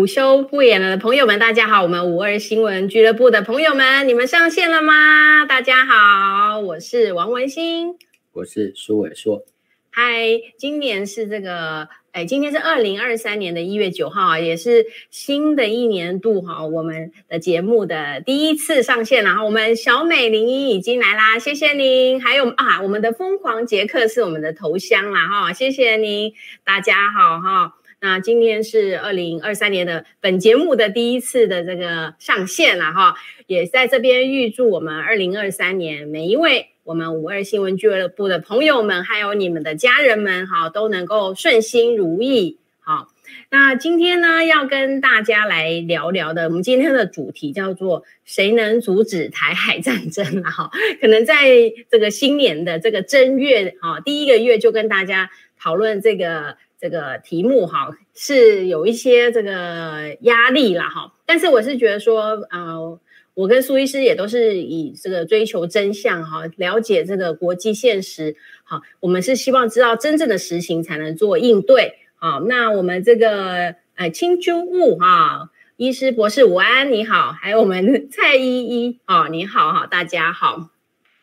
午休不演了的朋友们，大家好！我们五二新闻俱乐部的朋友们，你们上线了吗？大家好，我是王文新，我是苏伟硕。嗨，今年是这个，哎，今天是二零二三年的一月九号啊，也是新的一年度哈，我们的节目的第一次上线，然后我们小美零一已经来啦，谢谢您。还有啊，我们的疯狂杰克是我们的头像啦哈，谢谢您，大家好哈。那今天是二零二三年的本节目的第一次的这个上线了哈，也在这边预祝我们二零二三年每一位我们五二新闻俱乐部的朋友们，还有你们的家人们哈，都能够顺心如意。好，那今天呢，要跟大家来聊聊的，我们今天的主题叫做“谁能阻止台海战争”啊哈，可能在这个新年的这个正月哈，第一个月就跟大家讨论这个。这个题目哈是有一些这个压力啦哈，但是我是觉得说，呃，我跟苏医师也都是以这个追求真相哈，了解这个国际现实，好，我们是希望知道真正的实情才能做应对，好，那我们这个呃青珠雾哈，医师博士午安你好，还有我们 蔡依依哦你好哈，大家好，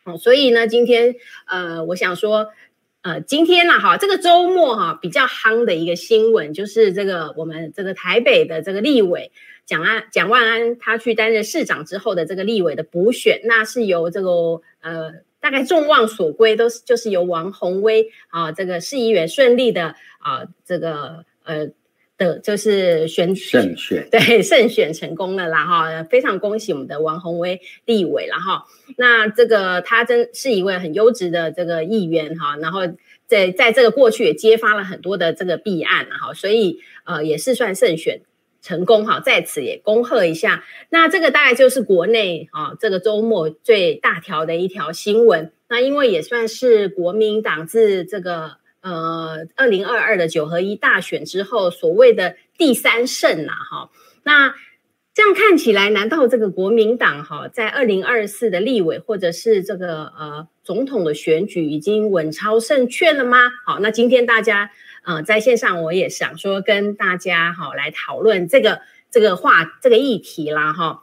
哦，所以呢今天呃我想说。呃，今天呢，哈，这个周末哈比较夯的一个新闻，就是这个我们这个台北的这个立委蒋安蒋万安他去担任市长之后的这个立委的补选，那是由这个呃大概众望所归，都是就是由王鸿薇啊这个市议员顺利的啊这个呃。的就是选胜选，对胜选成功了啦哈，非常恭喜我们的王宏威立委了哈。那这个他真是一位很优质的这个议员哈，然后在在这个过去也揭发了很多的这个弊案哈，所以呃也是算胜选成功哈，在此也恭贺一下。那这个大概就是国内啊这个周末最大条的一条新闻。那因为也算是国民党自这个。呃，二零二二的九合一大选之后，所谓的第三胜呐，哈，那这样看起来，难道这个国民党哈，在二零二四的立委或者是这个呃总统的选举已经稳操胜券了吗？好，那今天大家呃在线上，我也想说跟大家哈来讨论这个这个话这个议题啦，哈。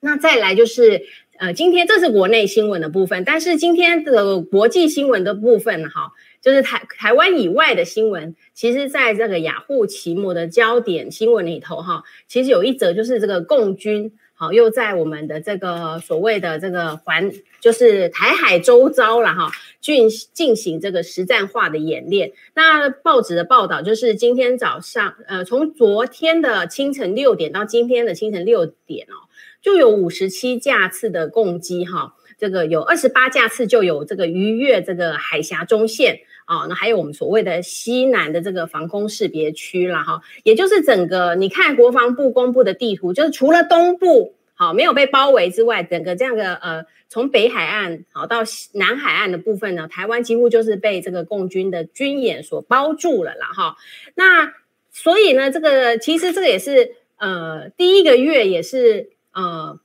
那再来就是呃，今天这是国内新闻的部分，但是今天的国际新闻的部分哈。就是台台湾以外的新闻，其实在这个雅虎奇摩的焦点新闻里头，哈，其实有一则就是这个共军，好，又在我们的这个所谓的这个环，就是台海周遭了，哈，进进行这个实战化的演练。那报纸的报道就是今天早上，呃，从昨天的清晨六点到今天的清晨六点哦，就有五十七架次的共机，哈。这个有二十八架次就有这个逾越这个海峡中线啊，那还有我们所谓的西南的这个防空识别区了哈，也就是整个你看国防部公布的地图，就是除了东部好没有被包围之外，整个这样的呃从北海岸好到南海岸的部分呢，台湾几乎就是被这个共军的军演所包住了啦哈。那所以呢，这个其实这个也是呃第一个月也是呃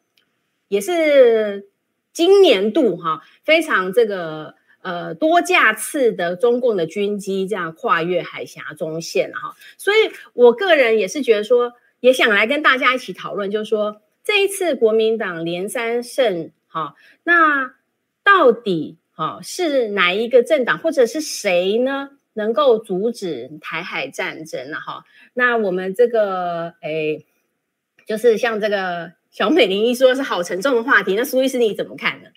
也是。今年度哈非常这个呃多架次的中共的军机这样跨越海峡中线哈，所以我个人也是觉得说，也想来跟大家一起讨论，就是说这一次国民党连三胜哈，那到底哈是哪一个政党或者是谁呢能够阻止台海战争呢哈？那我们这个诶就是像这个。小美玲一说是好沉重的话题，那苏医师你怎么看呢？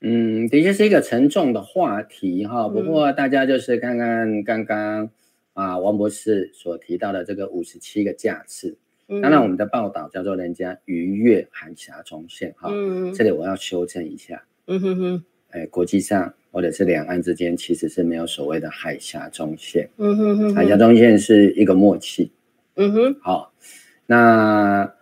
嗯，的确是一个沉重的话题哈。不过大家就是看看刚刚啊王博士所提到的这个五十七个架次，当然我们的报道叫做人家逾越海峡中线哈。嗯，这里我要修正一下。嗯哼哼，哎，国际上或者是两岸之间其实是没有所谓的海峡中线。嗯哼哼，海峡中线是一个默契。嗯哼，好，那。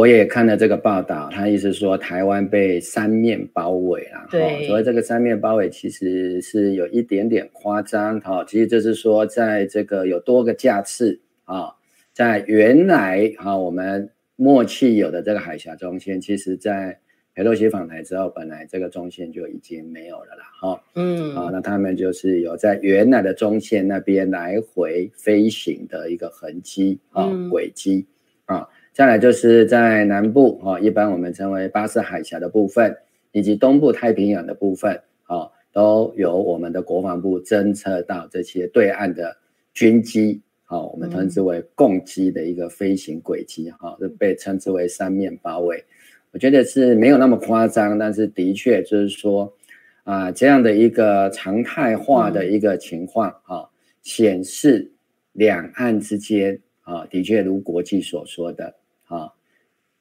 我也看了这个报道，他意思说台湾被三面包围了。对，所以这个三面包围其实是有一点点夸张。哈，其实就是说，在这个有多个架次啊，在原来哈我们默契有的这个海峡中线，其实在佩洛西访台之后，本来这个中线就已经没有了啦，哈，嗯，啊，那他们就是有在原来的中线那边来回飞行的一个痕迹啊，轨迹啊，再来就是在南部啊，一般我们称为巴士海峡的部分，以及东部太平洋的部分啊，都有我们的国防部侦测到这些对岸的军机。好，我们称之为共机的一个飞行轨迹，哈，就被称之为三面包围。我觉得是没有那么夸张，但是的确就是说，啊，这样的一个常态化的一个情况，哦，显示两岸之间，啊，的确如国际所说的，啊，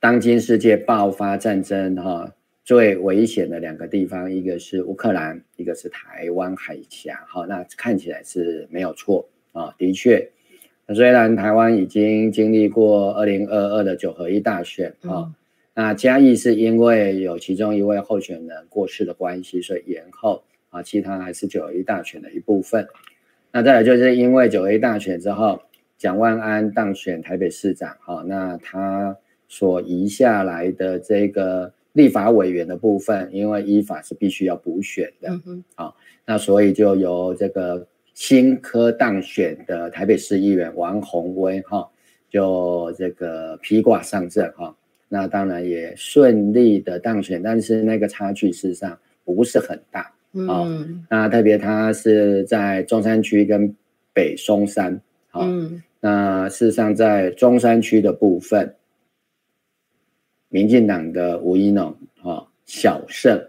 当今世界爆发战争，哈，最危险的两个地方，一个是乌克兰，一个是台湾海峡，哈，那看起来是没有错，啊，的确。虽然台湾已经经历过二零二二的九合一大选啊，嗯、那嘉义是因为有其中一位候选人过世的关系，所以延后啊，其他还是九合一大选的一部分。那再来就是因为九合一大选之后，蒋万安当选台北市长，哈，那他所移下来的这个立法委员的部分，因为依法是必须要补选的，啊、那所以就由这个。新科当选的台北市议员王宏威哈，就这个披挂上阵哈，那当然也顺利的当选，但是那个差距事实上不是很大啊。嗯、那特别他是在中山区跟北松山，好，嗯、那事实上在中山区的部分，民进党的吴一农啊小胜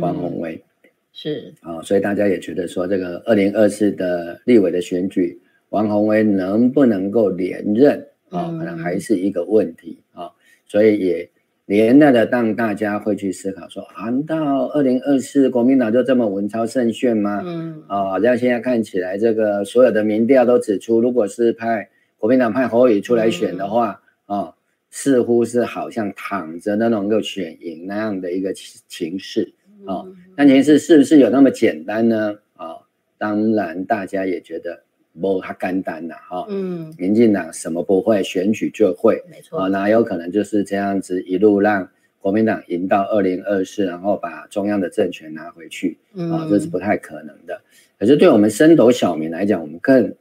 王宏威。嗯是啊、哦，所以大家也觉得说，这个二零二四的立委的选举，王宏威能不能够连任啊、哦，可能还是一个问题啊、哦。所以也连带的让大家会去思考说，难道二零二四国民党就这么文超胜券吗？嗯啊，好像现在看起来，这个所有的民调都指出，如果是派国民党派侯友宜出来选的话，啊、似乎是好像躺着都能够选赢那样的一个情势。哦，但情势是不是有那么简单呢？啊、哦，当然大家也觉得不太简单呐，哈、哦，嗯，民进党什么不会，选举就会，没错，啊、哦，哪有可能就是这样子一路让国民党赢到二零二四，然后把中央的政权拿回去，啊、这是不太可能的。可是对我们升斗小民来讲，我们更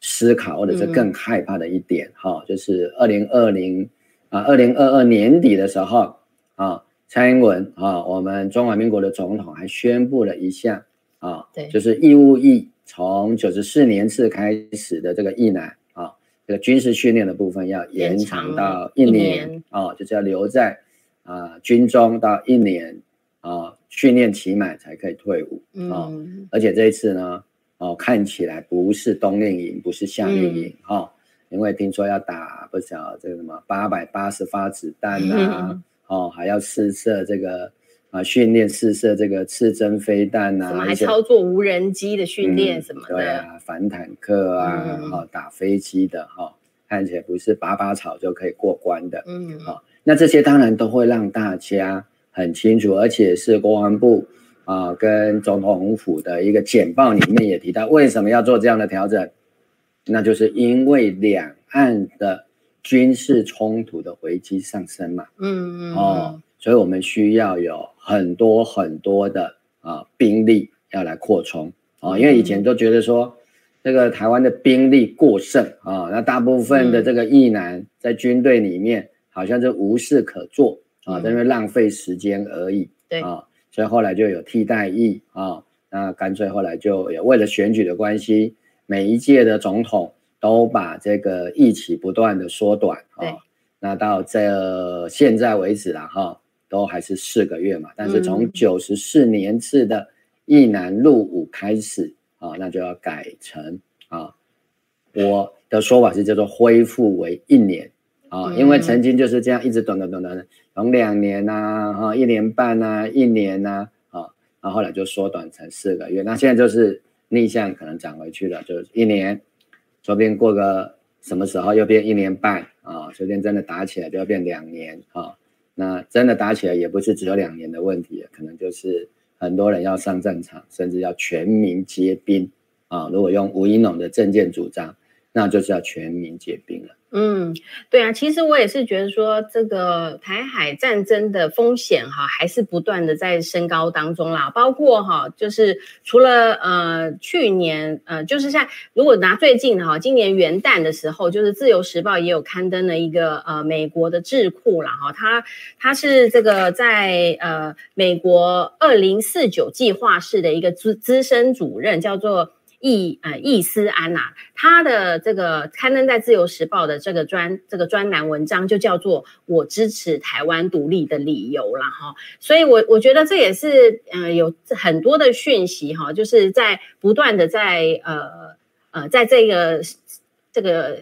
思考或者是更害怕的一点，哈、就是二零二零啊，二零二二年底的时候，啊、哦。蔡英文啊，我们中华民国的总统还宣布了一项啊，对，就是义务役从九十四年次开始的这个役男啊，这个军事训练的部分要延长到一年啊，就是要留在啊军中到一年啊，训练期满才可以退伍啊。而且这一次呢，哦，看起来不是冬令营，不是夏令营哈，因为听说要打不少这个什么八百八十发子弹啊。哦，还要试射这个啊，训练试射这个刺针飞弹啊，还操作无人机的训练什么的，嗯、对啊，反坦克啊，哈、嗯，打飞机的哈、哦，看起来不是拔拔草就可以过关的，嗯，好、哦，那这些当然都会让大家很清楚，而且是国防部啊跟总统府的一个简报里面也提到，为什么要做这样的调整，那就是因为两岸的。军事冲突的危机上升嘛，嗯嗯哦，所以我们需要有很多很多的啊兵力要来扩充啊，因为以前都觉得说这个台湾的兵力过剩啊，那大部分的这个役男在军队里面好像就无事可做啊，在那边浪费时间而已，对。啊，所以后来就有替代役啊，那干脆后来就也为了选举的关系，每一届的总统。都把这个疫期不断的缩短啊，对那到这现在为止了哈，都还是四个月嘛。但是从九十四年次的一男入伍开始啊，那就要改成啊，我的说法是叫做恢复为一年啊，因为曾经就是这样一直短短短短的，从两年呐啊，一年半呐，一年呐啊，然后后来就缩短成四个月。那现在就是逆向可能涨回去了，就是一年。说不定过个什么时候又变一年半啊？说不定真的打起来就要变两年啊？那真的打起来也不是只有两年的问题，可能就是很多人要上战场，甚至要全民皆兵啊！如果用吴怡农的政见主张，那就是要全民皆兵了。嗯，对啊，其实我也是觉得说，这个台海战争的风险哈，还是不断的在升高当中啦。包括哈，就是除了呃去年呃，就是像如果拿最近哈，今年元旦的时候，就是《自由时报》也有刊登了一个呃美国的智库啦哈，它它是这个在呃美国二零四九计划室的一个资资深主任，叫做。易呃易思安呐、啊，他的这个刊登在《自由时报》的这个专这个专栏文章就叫做“我支持台湾独立的理由”啦哈，所以我我觉得这也是呃有很多的讯息哈，就是在不断的在呃呃在这个这个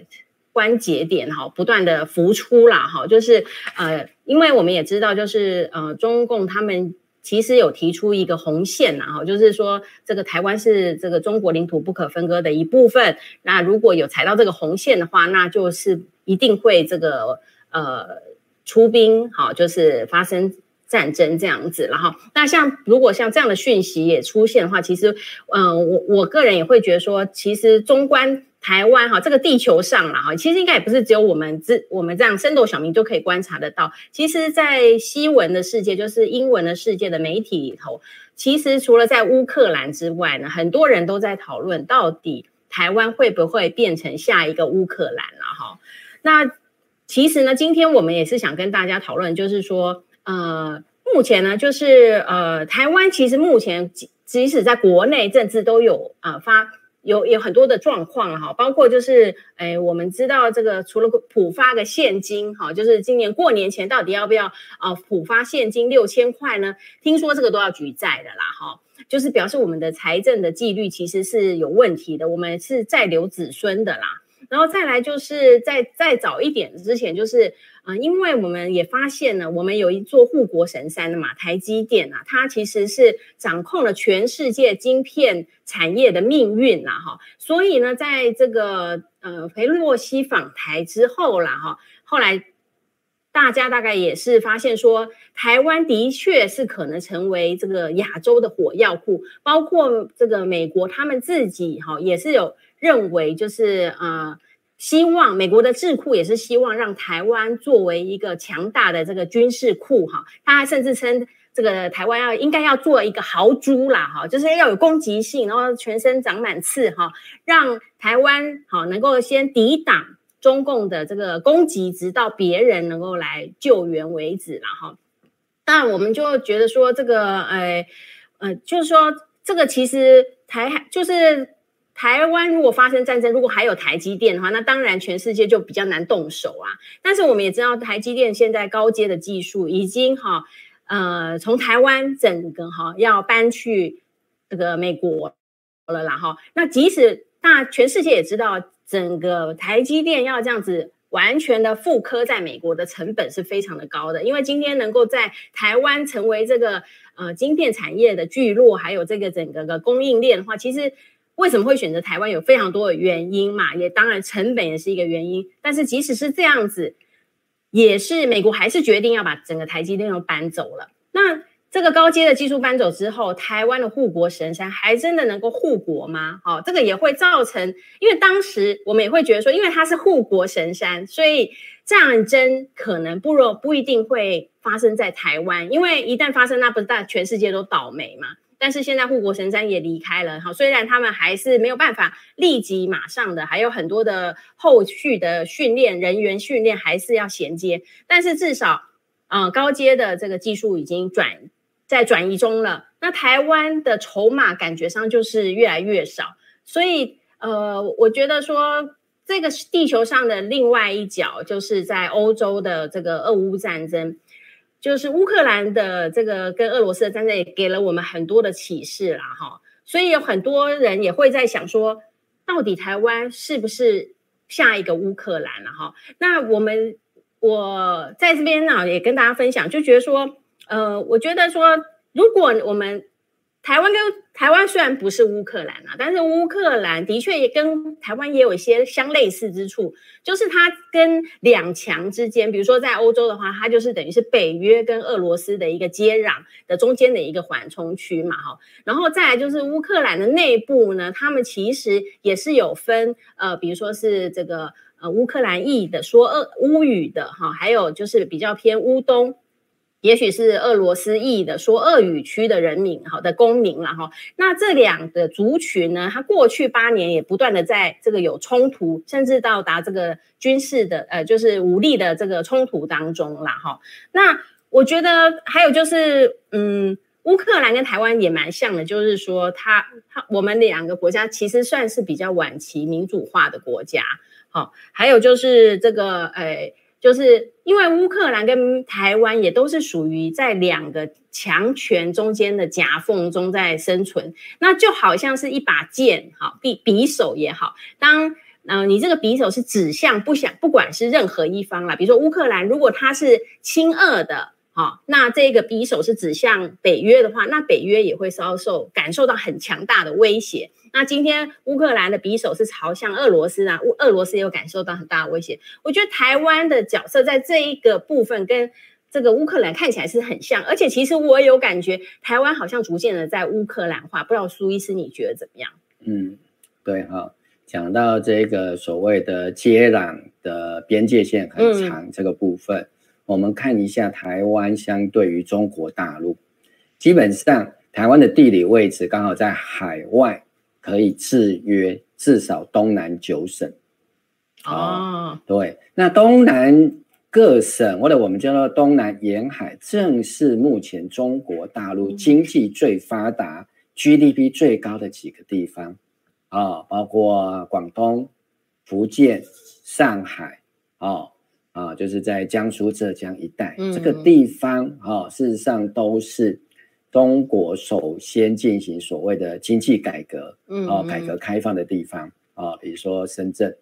关节点哈，不断的浮出啦哈，就是呃因为我们也知道，就是呃中共他们。其实有提出一个红线呐，哈，就是说这个台湾是这个中国领土不可分割的一部分。那如果有踩到这个红线的话，那就是一定会这个呃出兵，好，就是发生战争这样子。然后，那像如果像这样的讯息也出现的话，其实，嗯、我我个人也会觉得说，其实中观。台湾哈，这个地球上啦哈，其实应该也不是只有我们这我们这样升斗小民就可以观察得到。其实，在西文的世界，就是英文的世界的媒体里头，其实除了在乌克兰之外呢，很多人都在讨论，到底台湾会不会变成下一个乌克兰了哈？那其实呢，今天我们也是想跟大家讨论，就是说，呃，目前呢，就是呃，台湾其实目前即即使在国内政治都有啊、呃、发。有有很多的状况哈，包括就是，诶，我们知道这个除了普发个现金哈，就是今年过年前到底要不要啊普发现金六千块呢？听说这个都要举债的啦哈，就是表示我们的财政的纪律其实是有问题的，我们是在留子孙的啦。然后再来就是在再早一点之前，就是啊、呃，因为我们也发现呢，我们有一座护国神山的嘛，台积电啊，它其实是掌控了全世界晶片产业的命运啦，哈。所以呢，在这个呃裴洛西访台之后啦，哈，后来大家大概也是发现说，台湾的确是可能成为这个亚洲的火药库，包括这个美国他们自己哈也是有。认为就是呃，希望美国的智库也是希望让台湾作为一个强大的这个军事库哈，他甚至称这个台湾要应该要做一个豪猪啦哈，就是要有攻击性，然后全身长满刺哈，让台湾好能够先抵挡中共的这个攻击，直到别人能够来救援为止了哈。但我们就觉得说这个呃呃，就是说这个其实台海就是。台湾如果发生战争，如果还有台积电的话，那当然全世界就比较难动手啊。但是我们也知道，台积电现在高阶的技术已经哈呃从台湾整个哈要搬去这个美国了啦哈。那即使大全世界也知道，整个台积电要这样子完全的复刻在美国的成本是非常的高的，因为今天能够在台湾成为这个呃晶片产业的聚落，还有这个整个的供应链的话，其实。为什么会选择台湾？有非常多的原因嘛，也当然成本也是一个原因。但是即使是这样子，也是美国还是决定要把整个台积电都搬走了。那这个高阶的技术搬走之后，台湾的护国神山还真的能够护国吗？好，这个也会造成，因为当时我们也会觉得说，因为它是护国神山，所以战争可能不若不一定会发生在台湾，因为一旦发生，那不是大全世界都倒霉吗。但是现在护国神山也离开了，哈，虽然他们还是没有办法立即马上的，还有很多的后续的训练人员训练还是要衔接，但是至少，呃，高阶的这个技术已经转在转移中了。那台湾的筹码感觉上就是越来越少，所以呃，我觉得说这个地球上的另外一角，就是在欧洲的这个俄乌战争。就是乌克兰的这个跟俄罗斯的战争也给了我们很多的启示啦，哈，所以有很多人也会在想说，到底台湾是不是下一个乌克兰了哈？那我们我在这边呢也跟大家分享，就觉得说，呃，我觉得说，如果我们台湾跟台湾虽然不是乌克兰啊，但是乌克兰的确也跟台湾也有一些相类似之处，就是它跟两强之间，比如说在欧洲的话，它就是等于是北约跟俄罗斯的一个接壤的中间的一个缓冲区嘛，哈。然后再来就是乌克兰的内部呢，他们其实也是有分，呃，比如说是这个呃乌克兰裔的说俄乌语的哈，还有就是比较偏乌东。也许是俄罗斯裔的说俄语区的人民，好的公民了哈。那这两个族群呢，它过去八年也不断的在这个有冲突，甚至到达这个军事的呃，就是武力的这个冲突当中了哈。那我觉得还有就是，嗯，乌克兰跟台湾也蛮像的，就是说它它我们两个国家其实算是比较晚期民主化的国家。好，还有就是这个，诶。就是因为乌克兰跟台湾也都是属于在两个强权中间的夹缝中在生存，那就好像是一把剑，哈，匕匕首也好。当呃你这个匕首是指向不想不管是任何一方啦，比如说乌克兰，如果他是亲俄的，哈，那这个匕首是指向北约的话，那北约也会遭受感受到很强大的威胁。那今天乌克兰的匕首是朝向俄罗斯啊，乌俄罗斯也有感受到很大的威胁。我觉得台湾的角色在这一个部分跟这个乌克兰看起来是很像，而且其实我有感觉台湾好像逐渐的在乌克兰化。不知道苏医师你觉得怎么样？嗯，对哈，讲到这个所谓的接壤的边界线很长这个部分，嗯、我们看一下台湾相对于中国大陆，基本上台湾的地理位置刚好在海外。可以制约至少东南九省，哦，对，那东南各省或者我们叫做东南沿海，正是目前中国大陆经济最发达、嗯、GDP 最高的几个地方。啊，包括广东、福建、上海，哦啊，就是在江苏、浙江一带，嗯、这个地方啊，事实上都是。中国首先进行所谓的经济改革，嗯，哦，改革开放的地方啊，比如说深圳，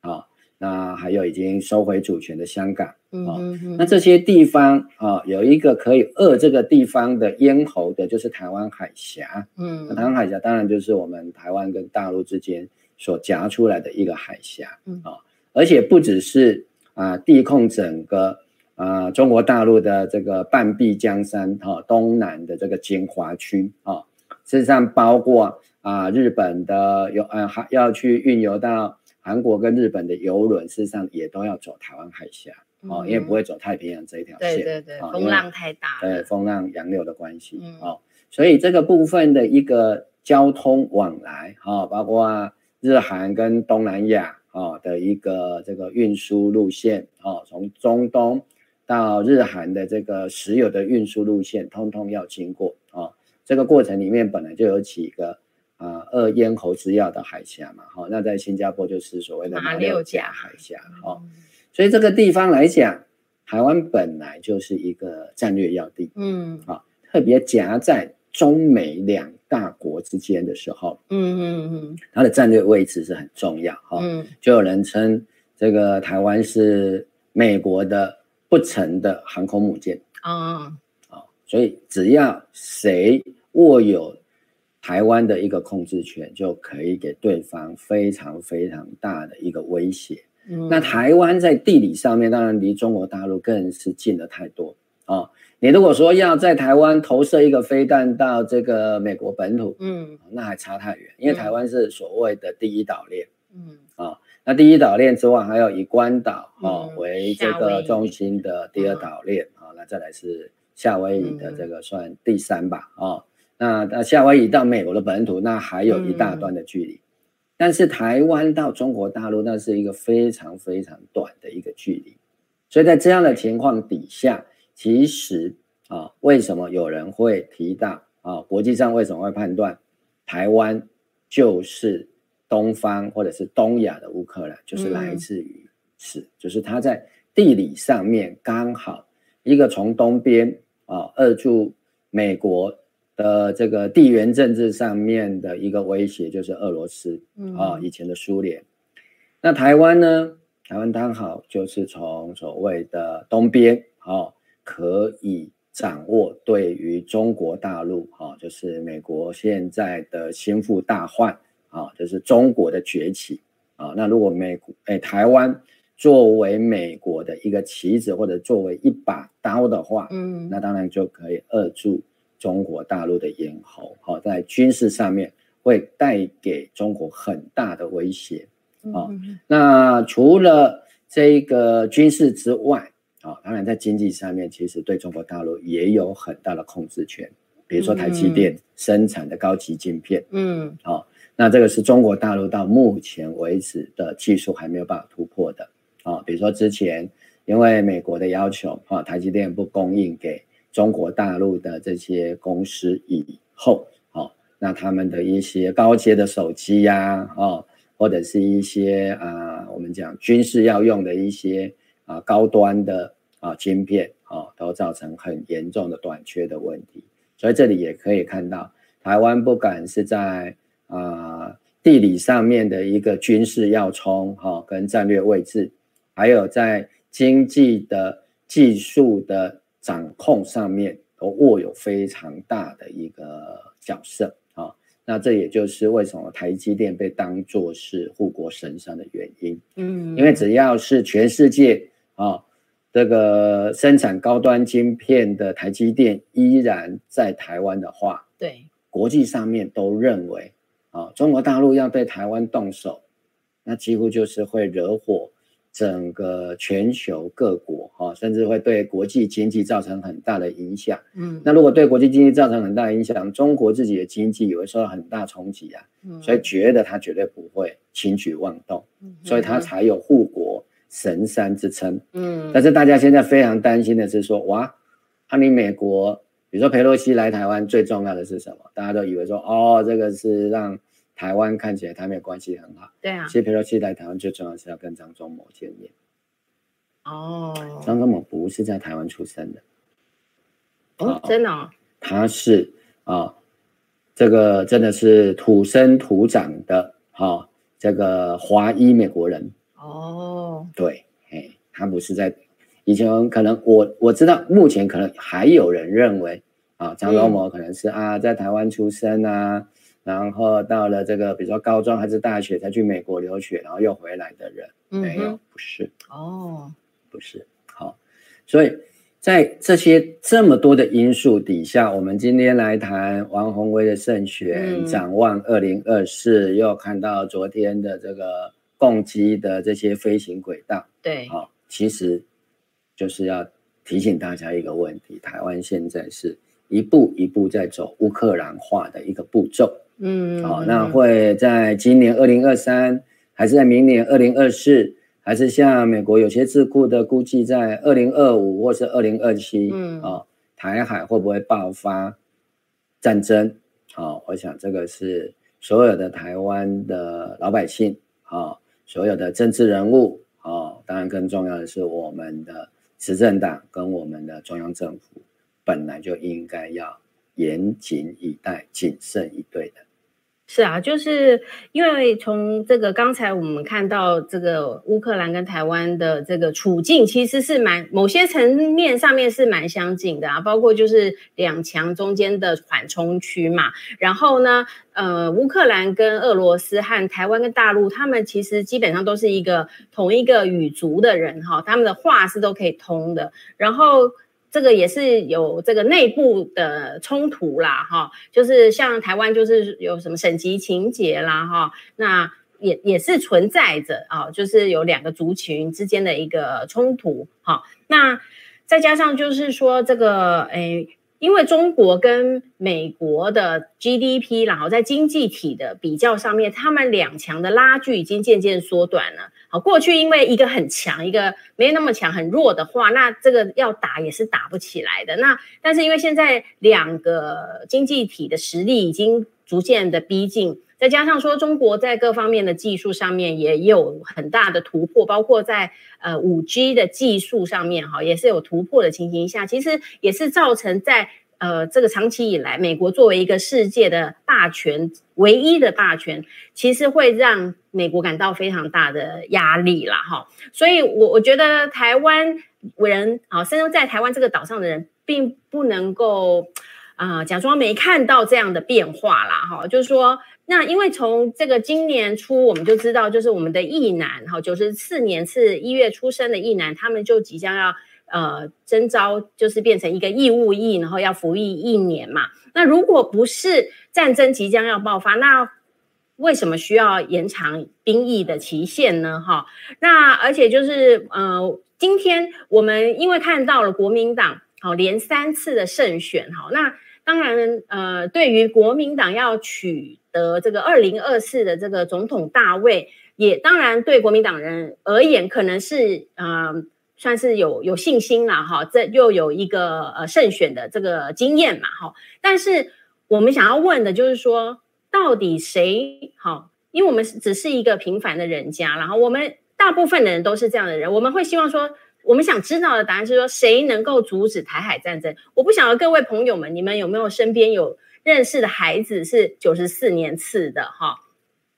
啊，那还有已经收回主权的香港，啊，那这些地方啊，有一个可以扼这个地方的咽喉的，就是台湾海峡，嗯，那台湾海峡当然就是我们台湾跟大陆之间所夹出来的一个海峡，嗯，啊，而且不只是啊，地控整个。啊，中国大陆的这个半壁江山哈、啊，东南的这个精华区啊，事实上包括啊，日本的有呃还要去运游到韩国跟日本的游轮，事实上也都要走台湾海峡哦、啊，因为不会走太平洋这一条线，对对对，风浪太大，对风浪洋流的关系哦、所以这个部分的一个交通往来哦，包括日韩跟东南亚啊的一个这个运输路线哦，从中东。到日韩的这个石油的运输路线，通通要经过啊、哦。这个过程里面本来就有几个啊，二咽喉之要的海峡嘛。好、哦，那在新加坡就是所谓的马六甲海峡。哦，所以这个地方来讲，台湾本来就是一个战略要地。嗯，啊、哦，特别夹在中美两大国之间的时候，嗯嗯嗯，它的战略位置是很重要。哈、就有人称这个台湾是美国的。不成的航空母舰啊啊，所以只要谁握有台湾的一个控制权，就可以给对方非常非常大的一个威胁。嗯，那台湾在地理上面当然离中国大陆更是近的太多啊。你如果说要在台湾投射一个飞弹到这个美国本土，嗯，那还差太远，因为台湾是所谓的第一岛链，嗯啊。那第一岛链之外，还有以关岛啊、哦嗯、为这个中心的第二岛链啊，那再来是夏威夷的这个算第三吧哦。那那夏威夷到美国的本土，那还有一大段的距离。嗯、但是台湾到中国大陆，那是一个非常非常短的一个距离。所以在这样的情况底下，其实啊，为什么有人会提到啊？国际上为什么会判断台湾就是？东方或者是东亚的乌克兰，就是来自于是，嗯、就是它在地理上面刚好一个从东边啊，扼住美国的这个地缘政治上面的一个威胁，就是俄罗斯啊，以前的苏联。嗯、那台湾呢？台湾刚好就是从所谓的东边啊，可以掌握对于中国大陆，啊，就是美国现在的心腹大患，啊，就是中国的崛起，啊，那如果美国，哎，台湾作为美国的一个棋子或者作为一把刀的话，嗯，那当然就可以扼住中国大陆的咽喉，好，在军事上面会带给中国很大的威胁，啊，那除了这个军事之外。啊，当然，在经济上面，其实对中国大陆也有很大的控制权。比如说，台积电生产的高级晶片，嗯，好，那这个是中国大陆到目前为止的技术还没有办法突破的。啊，比如说之前因为美国的要求，啊，台积电不供应给中国大陆的这些公司以后，啊，那他们的一些高阶的手机呀，啊，或者是一些啊，我们讲军事要用的一些。啊，高端的啊晶片啊，都造成很严重的短缺的问题。所以这里也可以看到，台湾不管是在啊地理上面的一个军事要冲哈，跟战略位置，还有在经济的技术的掌控上面，都握有非常大的一个角色啊。那这也就是为什么台积电被当作是护国神山的原因。嗯，因为只要是全世界。啊、哦，这个生产高端晶片的台积电依然在台湾的话，对，国际上面都认为，啊、哦，中国大陆要对台湾动手，那几乎就是会惹火整个全球各国，甚至会对国际经济造成很大的影响。嗯，那如果对国际经济造成很大影响，中国自己的经济也会受到很大冲击啊。嗯，所以觉得他绝对不会轻举妄动，嗯，所以他才有护国。神山之称，嗯，但是大家现在非常担心的是说，哇，啊，你美国，比如说佩洛西来台湾，最重要的是什么？大家都以为说，哦，这个是让台湾看起来台美关系很好，对啊。其实佩洛西来台湾最重要是要跟张忠谋见面。哦，张忠谋不是在台湾出生的，哦，真的，哦，他是啊，哦，这个真的是土生土长的，哈，哦，这个华裔美国人。哦，对，哎，他不是在以前，可能我我知道，目前可能还有人认为啊，张忠谋可能是啊，在台湾出生啊，然后到了这个比如说高中还是大学才去美国留学，然后又回来的人，没有，不是，哦，不是，好，所以在这些这么多的因素底下，我们今天来谈王宏威的胜选，展望二零二四，又看到昨天的这个。共机的这些飞行轨道，对，好、哦，其实就是要提醒大家一个问题：台湾现在是一步一步在走乌克兰化的一个步骤，嗯，好、哦，那会在今年二零二三，还是在明年二零二四，还是像美国有些智库的估计，在二零二五或是二零二七，嗯，啊，台海会不会爆发战争？好、哦，我想这个是所有的台湾的老百姓，啊、哦。所有的政治人物，哦，当然更重要的是我们的执政党跟我们的中央政府，本来就应该要严谨以待、谨慎以对的。是啊，就是因为从这个刚才我们看到这个乌克兰跟台湾的这个处境，其实是蛮某些层面上面是蛮相近的啊，包括就是两强中间的缓冲区嘛。然后呢，呃，乌克兰跟俄罗斯和台湾跟大陆，他们其实基本上都是一个同一个语族的人哈，他们的话是都可以通的。然后。这个也是有这个内部的冲突啦，哈，就是像台湾就是有什么省级情节啦，哈，那也也是存在着啊，就是有两个族群之间的一个冲突，哈，那再加上就是说这个，哎。因为中国跟美国的 GDP，然后在经济体的比较上面，他们两强的拉锯已经渐渐缩短了。过去因为一个很强，一个没那么强，很弱的话，那这个要打也是打不起来的。那但是因为现在两个经济体的实力已经逐渐的逼近。再加上说，中国在各方面的技术上面也有很大的突破，包括在呃五 G 的技术上面哈，也是有突破的情形下，其实也是造成在呃，这个长期以来，美国作为一个世界的霸权，唯一的霸权，其实会让美国感到非常大的压力啦，哈。所以我我觉得台湾人啊，生在台湾这个岛上的人，并不能够啊、假装没看到这样的变化啦，哈。就是说，那因为从这个今年初，我们就知道，就是我们的役男，哈，九十四年是一月出生的役男，他们就即将要。呃，征召就是变成一个义务役，然后要服役一年嘛。那如果不是战争即将要爆发，那为什么需要延长兵役的期限呢？哈，那而且就是呃，今天我们因为看到了国民党好连三次的胜选，哈，那当然呃，对于国民党要取得这个二零二四的这个总统大位，也当然对国民党人而言，可能是呃。算是有有信心了哈，这又有一个呃胜选的这个经验嘛哈。但是我们想要问的就是说，到底谁好？因为我们只是一个平凡的人家，然后我们大部分的人都是这样的人，我们会希望说，我们想知道的答案是说，谁能够阻止台海战争？我不晓得各位朋友们，你们有没有身边有认识的孩子是九十四年次的哈？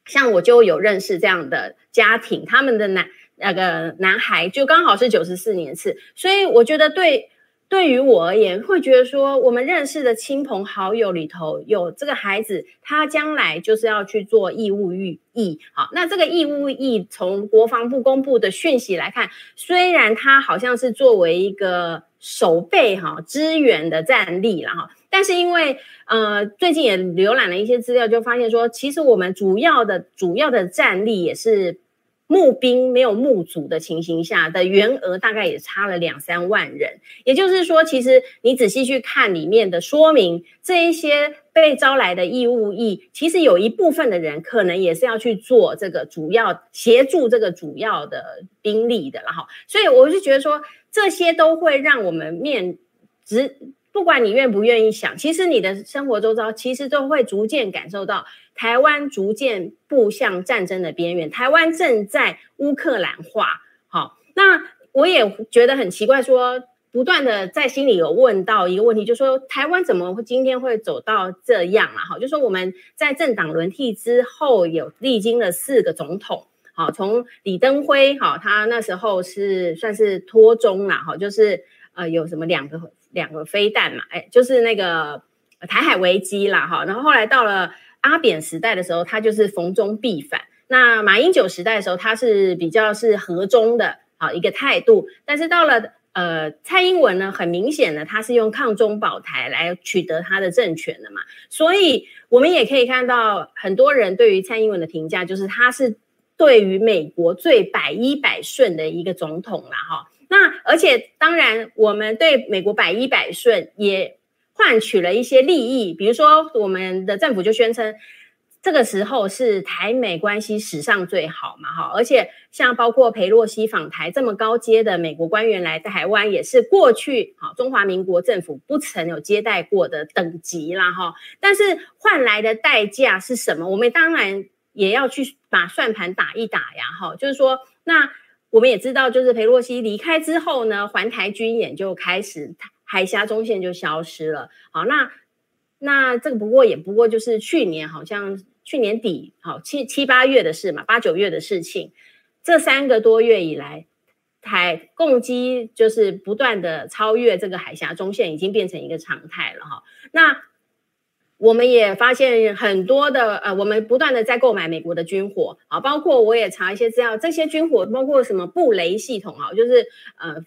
像我就有认识这样的家庭，他们的男。那个男孩就刚好是九十四年次，所以我觉得对对于我而言，会觉得说我们认识的亲朋好友里头有这个孩子，他将来就是要去做义务役。好，那这个义务役从国防部公布的讯息来看，虽然他好像是作为一个守备哈支援的战力了哈，但是因为呃最近也浏览了一些资料，就发现说，其实我们主要的主要的战力也是。募兵没有募足的情形下的员额大概也差了两三万人，也就是说，其实你仔细去看里面的说明，这一些被招来的义务役，其实有一部分的人可能也是要去做这个主要协助这个主要的兵力的了哈。所以我就觉得说，这些都会让我们面直。不管你愿不愿意想，其实你的生活周遭其实都会逐渐感受到台湾逐渐步向战争的边缘，台湾正在乌克兰化。好，那我也觉得很奇怪说，不断的在心里有问到一个问题，就是说台湾怎么会今天会走到这样啊？好，就说我们在政党轮替之后，有历经了四个总统，好，从李登辉，好，他那时候是算是脱中啦，好，就是呃有什么两个。两个飞弹嘛，哎，就是那个台海危机啦，哈，然后后来到了阿扁时代的时候，他就是逢中必反。那马英九时代的时候，他是比较是和中的，好一个态度。但是到了呃蔡英文呢，很明显的他是用抗中保台来取得他的政权的嘛。所以我们也可以看到很多人对于蔡英文的评价，就是他是对于美国最百依百顺的一个总统了，哈。那而且当然，我们对美国百依百顺也换取了一些利益，比如说我们的政府就宣称，这个时候是台美关系史上最好嘛，哈，而且像包括裴洛西访台这么高阶的美国官员来台湾，也是过去哈中华民国政府不曾有接待过的等级啦，哈。但是换来的代价是什么？我们当然也要去把算盘打一打呀，哈，就是说那。我们也知道，就是裴洛西离开之后呢，环台军演就开始，海峡中线就消失了。好，那那这个不过也不过就是去年好像去年底，好七七八月的事嘛，八九月的事情。这三个多月以来，台共机就是不断的超越这个海峡中线，已经变成一个常态了哈。那我们也发现很多的呃，我们不断的在购买美国的军火啊，包括我也查一些资料，这些军火包括什么布雷系统啊，就是呃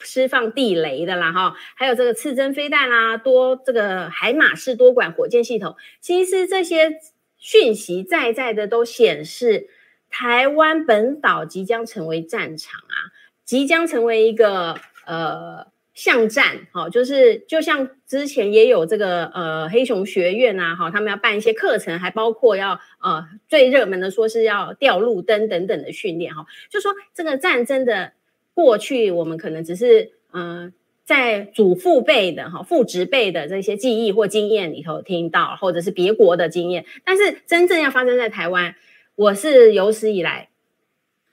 释放地雷的啦哈，还有这个刺针飞弹啦，多这个海马式多管火箭系统，其实这些讯息在在的都显示，台湾本岛即将成为战场啊，即将成为一个呃。巷战，好，就是就像之前也有这个呃黑熊学院呐，哈，他们要办一些课程，还包括要呃最热门的说是要掉路灯等等的训练，哈，就说这个战争的过去，我们可能只是嗯、呃、在祖父辈的哈父执辈的这些记忆或经验里头听到，或者是别国的经验，但是真正要发生在台湾，我是有史以来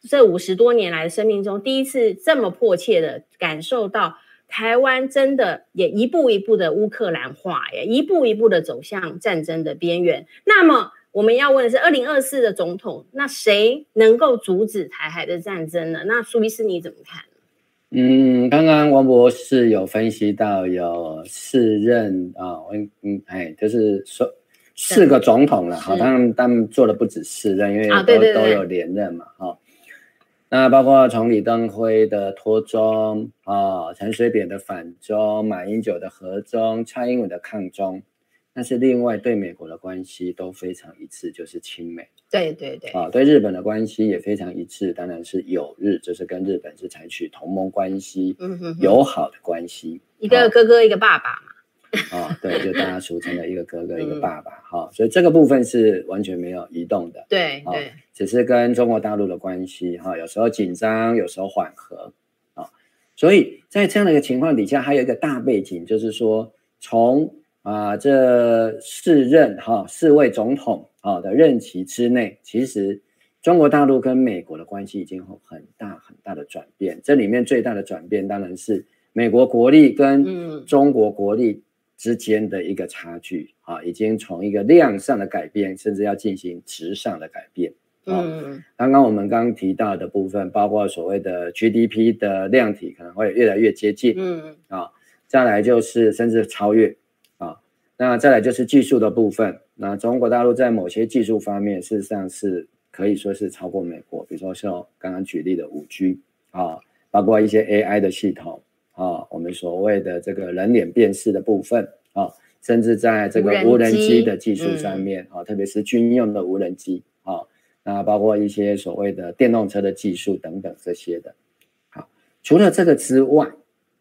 这五十多年来的生命中第一次这么迫切的感受到。台湾真的也一步一步的乌克兰化，耶一步一步的走向战争的边缘。那么我们要问的是，二零二四的总统，那谁能够阻止台海的战争呢？那苏医师你怎么看？嗯，刚刚王博士有分析到有四任啊，嗯嗯，哎，就是说四个总统了，好，他们他们做的不止四任，因为都、都有连任嘛，哈。那包括从李登辉的脱中啊，陈水扁的反中，马英九的和中，蔡英文的抗中。但是另外对美国的关系都非常一致，就是亲美。对对对。啊，对日本的关系也非常一致，当然是友日，就是跟日本是采取同盟关系，嗯哼，友好的关系。一个哥哥，一个爸爸嘛。啊，对，就大家俗称的一个哥哥，一个爸爸。哈、嗯，所以这个部分是完全没有移动的。对对。只是跟中国大陆的关系，哈，有时候紧张，有时候缓和。啊，所以在这样的一个情况底下，还有一个大背景，就是说从。啊，这四任哈四位总统啊的任期之内，其实中国大陆跟美国的关系已经有很大很大的转变。这里面最大的转变当然是美国国力跟中国国力之间的一个差距啊，已经从一个量上的改变，甚至要进行质上的改变。嗯，刚刚我们刚刚提到的部分，包括所谓的 GDP 的量体可能会越来越接近。嗯啊，再来就是甚至超越。那再来就是技术的部分。那中国大陆在某些技术方面，事实上是可以说是超过美国。比如说像刚刚举例的五 G 啊，包括一些 AI 的系统啊，我们所谓的这个人脸辨识的部分啊，甚至在这个无人机的技术上面啊，特别是军用的无人机啊，那包括一些所谓的电动车的技术等等这些的。好，除了这个之外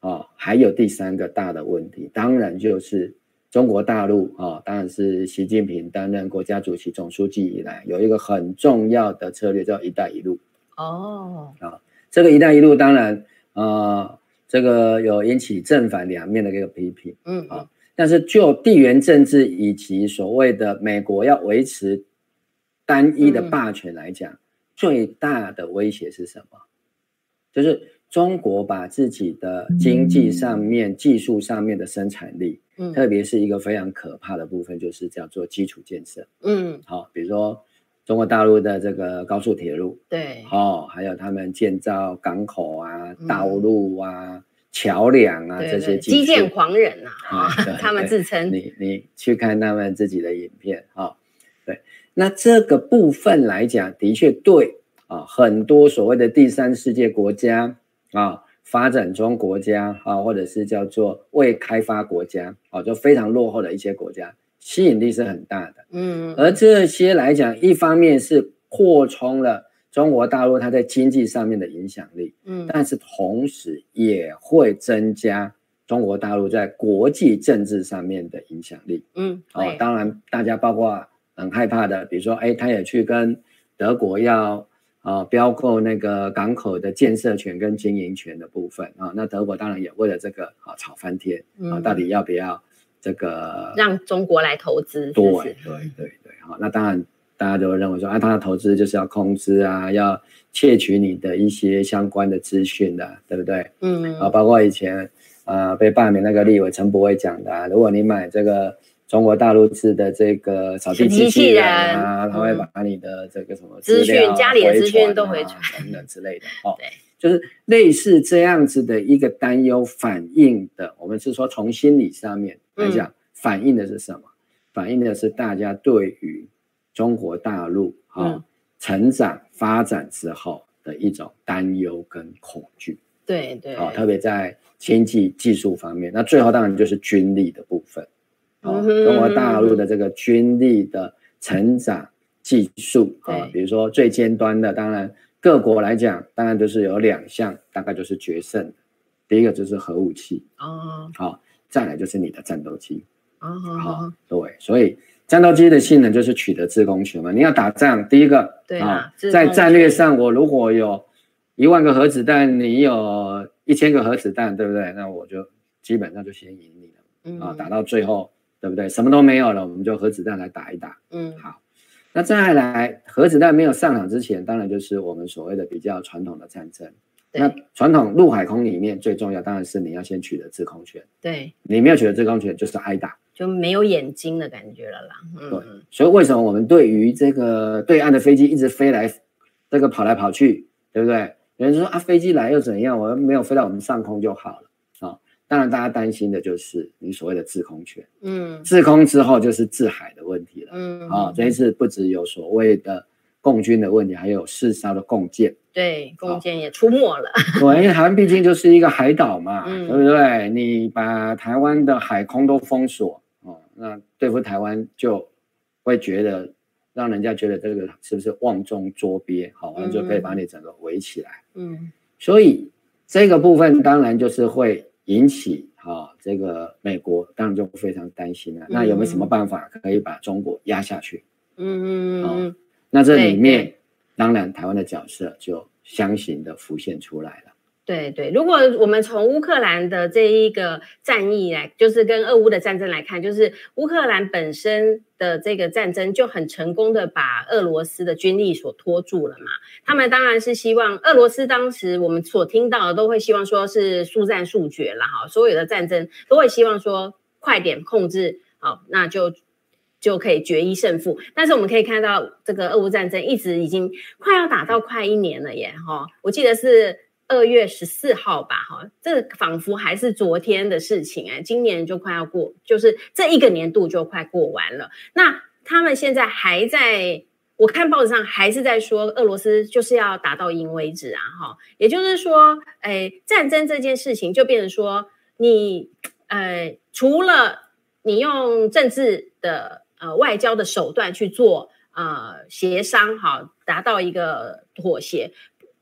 啊，还有第三个大的问题，当然就是。中国大陆啊，当然是习近平担任国家主席、总书记以来，有一个很重要的策略叫“一带一路”。哦，啊，这个“一带一路”当然，呃，这个有引起正反两面的一个批评。嗯，啊，但是就地缘政治以及所谓的美国要维持单一的霸权来讲，最大的威胁是什么？就是。中国把自己的经济上面、嗯、技术上面的生产力，嗯，特别是一个非常可怕的部分，就是叫做基础建设，嗯，好，比如说中国大陆的这个高速铁路，对，哦，还有他们建造港口啊、道路啊、嗯、桥梁啊，这些基建狂人啊，啊 他们自称，你你去看他们自己的影片啊、哦，对，那这个部分来讲，的确对啊，很多所谓的第三世界国家。啊，发展中国家啊，或者是叫做未开发国家啊，就非常落后的一些国家，吸引力是很大的。嗯，而这些来讲，一方面是扩充了中国大陆它在经济上面的影响力，嗯，但是同时也会增加中国大陆在国际政治上面的影响力。嗯，哦，当然大家包括很害怕的，比如说，哎，他也去跟德国要。啊，标购那个港口的建设权跟经营权的部分啊，那德国当然也为了这个啊吵翻天啊，到底要不要这个让中国来投资？对对对对，好，那当然大家都会认为说，啊，他的投资就是要控资啊，要窃取你的一些相关的资讯的，对不对？嗯，啊，包括以前啊被罢免那个立委陈柏伟讲的，啊，如果你买这个。中国大陆制的这个扫地机器人啊，他会把你的这个什么资讯、家里的资讯都回传。等等之类的哦，对，就是类似这样子的一个担忧反映的，我们是说从心理上面来讲，反映的是什么？反映的是大家对于中国大陆啊成长发展之后的一种担忧跟恐惧。对对，好，特别在经济技术方面，那最后当然就是军力的部分。哦，中国大陆的这个军力的成长技术啊，比如说最尖端的，当然各国来讲，当然就是有两项，大概就是决胜。第一个就是核武器哦，好，再来就是你的战斗机哦，好，对，所以战斗机的性能就是取得制空权嘛。你要打仗，第一个对啊，在战略上，我如果有一万个核子弹，你有一千个核子弹，对不对？那我就基本上就先赢你了啊，打到最后。对不对？什么都没有了，我们就核子弹来打一打。嗯，好。那再来，核子弹没有上场之前，当然就是我们所谓的比较传统的战争。那传统陆海空里面最重要当然是你要先取得制空权。对，你没有取得制空权就是挨打，就没有眼睛的感觉了啦。嗯，对，所以为什么我们对于这个对岸的飞机一直飞来，这个跑来跑去，对不对？有人说啊，飞机来又怎样？我们没有飞到我们上空就好了当然，大家担心的就是你所谓的制空权。嗯，制空之后就是制海的问题了。嗯，啊，哦，这一次不只有所谓的。共军的问题，还有四艘的共舰，对，共舰也出没了。对，因为台湾毕竟就是一个海岛嘛，嗯、对不对？你把台湾的海空都封锁，哦，那对付台湾就会觉得，让人家觉得这个是不是瓮中捉鳖？好，完就可以把你整个围起来。嗯，所以这个部分当然就是会引起哈、哦，这个美国当然就非常担心了。嗯、那有没有什么办法可以把中国压下去？嗯嗯嗯。哦那这里面，当然台湾的角色就相形的浮现出来了。对对，如果我们从乌克兰的这一个战役来，就是跟俄乌的战争来看，就是乌克兰本身的这个战争就很成功的把俄罗斯的军力所拖住了嘛。他们当然是希望俄罗斯当时我们所听到的都会希望说是速战速决了哈，所有的战争都会希望说快点控制好，那就。就可以决一胜负，但是我们可以看到，这个俄乌战争一直已经快要打到快一年了耶，哈，我记得是二月十四号吧，哈，这仿佛还是昨天的事情哎，今年就快要过，就是这一个年度就快过完了。那他们现在还在，我看报纸上还是在说，俄罗斯就是要打到赢为止啊，哈，也就是说，哎，战争这件事情就变成说，你，呃，除了你用政治的。呃，外交的手段去做呃协商，哈，达到一个妥协，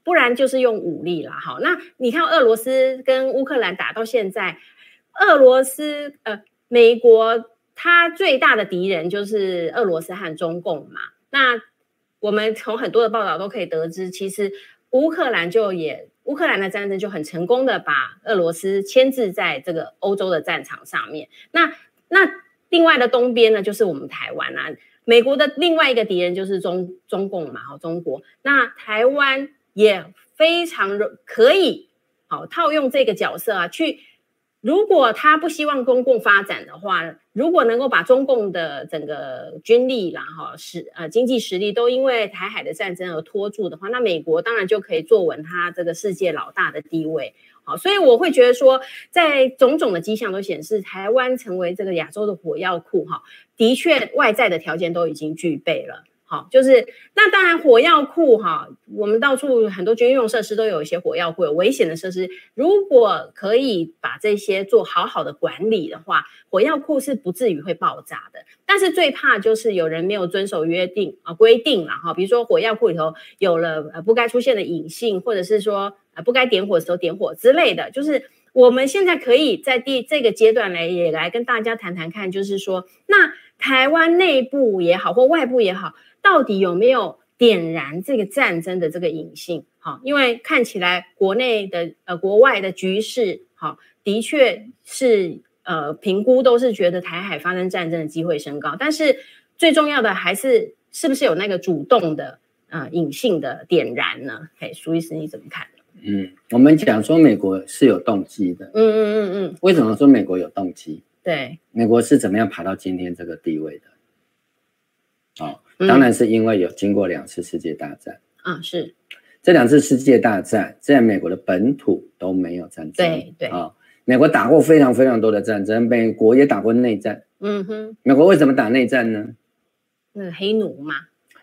不然就是用武力了，好。那你看俄罗斯跟乌克兰打到现在，俄罗斯呃，美国它最大的敌人就是俄罗斯和中共嘛。那我们从很多的报道都可以得知，其实乌克兰就也乌克兰的战争就很成功的把俄罗斯牵制在这个欧洲的战场上面。那那。另外的东边呢，就是我们台湾啊。美国的另外一个敌人就是中中共嘛，好，中国。那台湾也非常可以好套用这个角色啊，去。如果他不希望公共发展的话，如果能够把中共的整个军力然后实呃经济实力都因为台海的战争而拖住的话，那美国当然就可以坐稳他这个世界老大的地位。好，所以我会觉得说，在种种的迹象都显示，台湾成为这个亚洲的火药库，哈，的确外在的条件都已经具备了。好，就是那当然火药库哈，我们到处很多军用设施都有一些火药库，有危险的设施，如果可以把这些做好好的管理的话，火药库是不至于会爆炸的。但是最怕就是有人没有遵守约定啊规定了哈，比如说火药库里头有了呃不该出现的隐性，或者是说呃不该点火的时候点火之类的。就是我们现在可以在第这个阶段来也来跟大家谈谈看，就是说那台湾内部也好或外部也好。到底有没有点燃这个战争的这个隐性？好，因为看起来国内的呃国外的局势，好，的确是呃评估都是觉得台海发生战争的机会升高，但是最重要的还是是不是有那个主动的呃隐性的点燃呢？嘿，苏医师你怎么看？嗯，我们讲说美国是有动机的，嗯嗯嗯嗯，为什么说美国有动机？对，美国是怎么样爬到今天这个地位的？哦。当然是因为有经过两次世界大战。啊，是。这两次世界大战在美国的本土都没有战争，对对。啊，美国打过非常非常多的战争，美国也打过内战，嗯哼，美国为什么打内战呢？那黑奴嘛，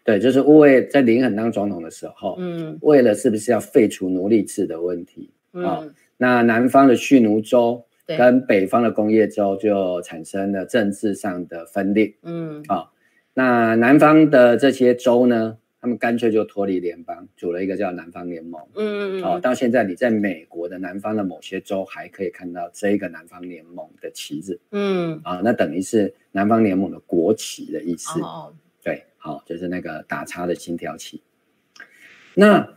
对，就是为在林肯当总统的时候，嗯，为了是不是要废除奴隶制的问题啊，那南方的蓄奴州跟北方的工业州就产生了政治上的分裂，嗯啊。那南方的这些州呢，他们干脆就脱离联邦，组了一个叫南方联盟。嗯嗯哦，到现在你在美国的南方的某些州还可以看到这个南方联盟的旗子。嗯啊，那等于是南方联盟的国旗的意思。哦，对，好，就是那个打叉的星条旗。那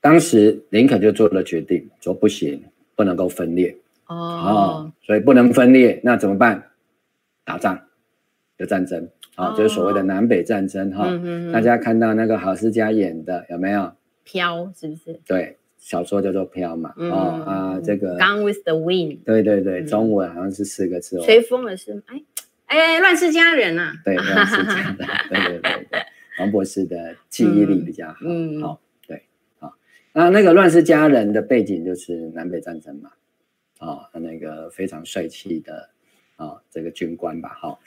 当时林肯就做了决定，说不行，不能够分裂。哦，哦，所以不能分裂，那怎么办？打仗。的战争啊，就是所谓的南北战争哈。大家看到那个郝思嘉演的有没有？飘是不是？对，小说叫做《飘》嘛，嗯、哦啊，这个 Gone with the Wind，对对对，中文好像是四个字，随风了是，哎哎，乱世佳人啊，对，乱世佳人，对对对对，王博士的记忆力比较好，嗯，好、哦，对，好、哦，那那个乱世佳人的背景就是南北战争嘛，啊、哦，那个非常帅气的啊、哦，这个军官吧，哈、哦，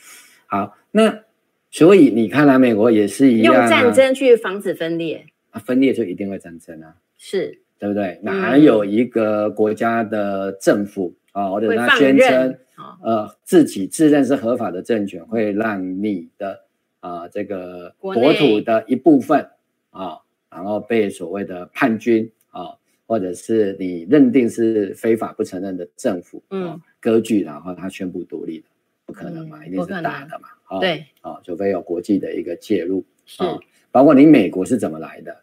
好，那所以你看来美国也是一样、啊，用战争去防止分裂，啊，分裂就一定会战争啊，是。对不对？哪有一个国家的政府啊，嗯、或者他宣称呃自己自认是合法的政权，会让你的啊、呃、这个国土的一部分啊，然后被所谓的叛军啊，或者是你认定是非法不承认的政府嗯。割据，然后他宣布独立的，不可能嘛，嗯、一定是打的嘛，哦对啊，除非有国际的一个介入啊，包括你美国是怎么来的？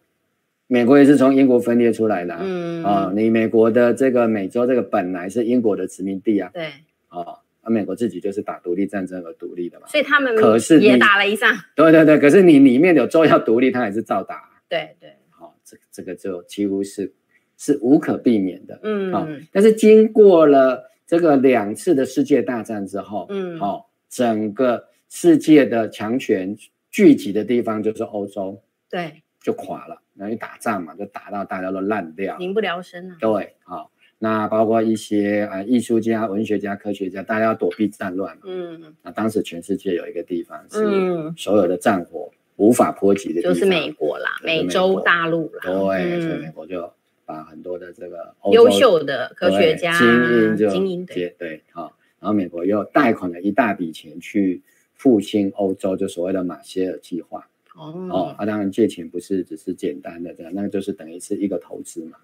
美国也是从英国分裂出来的，嗯。啊，你美国的这个美洲这个本来是英国的殖民地啊，对，啊，那美国自己就是打独立战争而独立的嘛，所以他们可是也打了一仗，对对对，可是你里面有州要独立，他也是照打，对对，好，这这个就几乎是是无可避免的，嗯，好，但是经过了这个两次的世界大战之后，嗯，好，整个世界的强权聚集的地方就是欧洲，对，就垮了。然后一打仗嘛，就打到大家都烂掉，民不聊生啊。对，好，那包括一些啊艺术家、文学家、科学家，大家要躲避战乱嘛。嗯，那当时全世界有一个地方是所有的战火无法波及的地方，就是美国啦，美洲大陆啦。对，所以美国就把很多的这个优秀的科学家、精英就精英对对，好，然后美国又贷款了一大笔钱去复兴欧洲，就所谓的马歇尔计划。哦，哦，啊，当然借钱不是只是简单的这样，那个就是等于是一个投资嘛。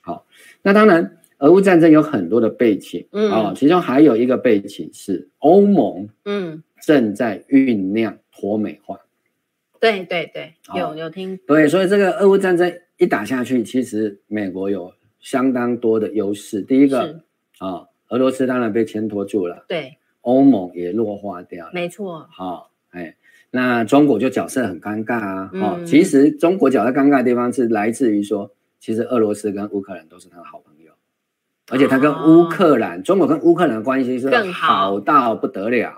好，那当然，俄乌战争有很多的背景，嗯，哦，其中还有一个背景是欧盟，嗯，正在酝酿脱美化。对对对，有有听。对，所以这个俄乌战争一打下去，其实美国有相当多的优势。第一个，啊，俄罗斯当然被牵拖住了，对，欧盟也弱化掉了，没错。好，哎。那中国就角色很尴尬啊！哦，其实中国角色尴尬的地方是来自于说，其实俄罗斯跟乌克兰都是他的好朋友，而且他跟乌克兰，中国跟乌克兰的关系是好到不得了，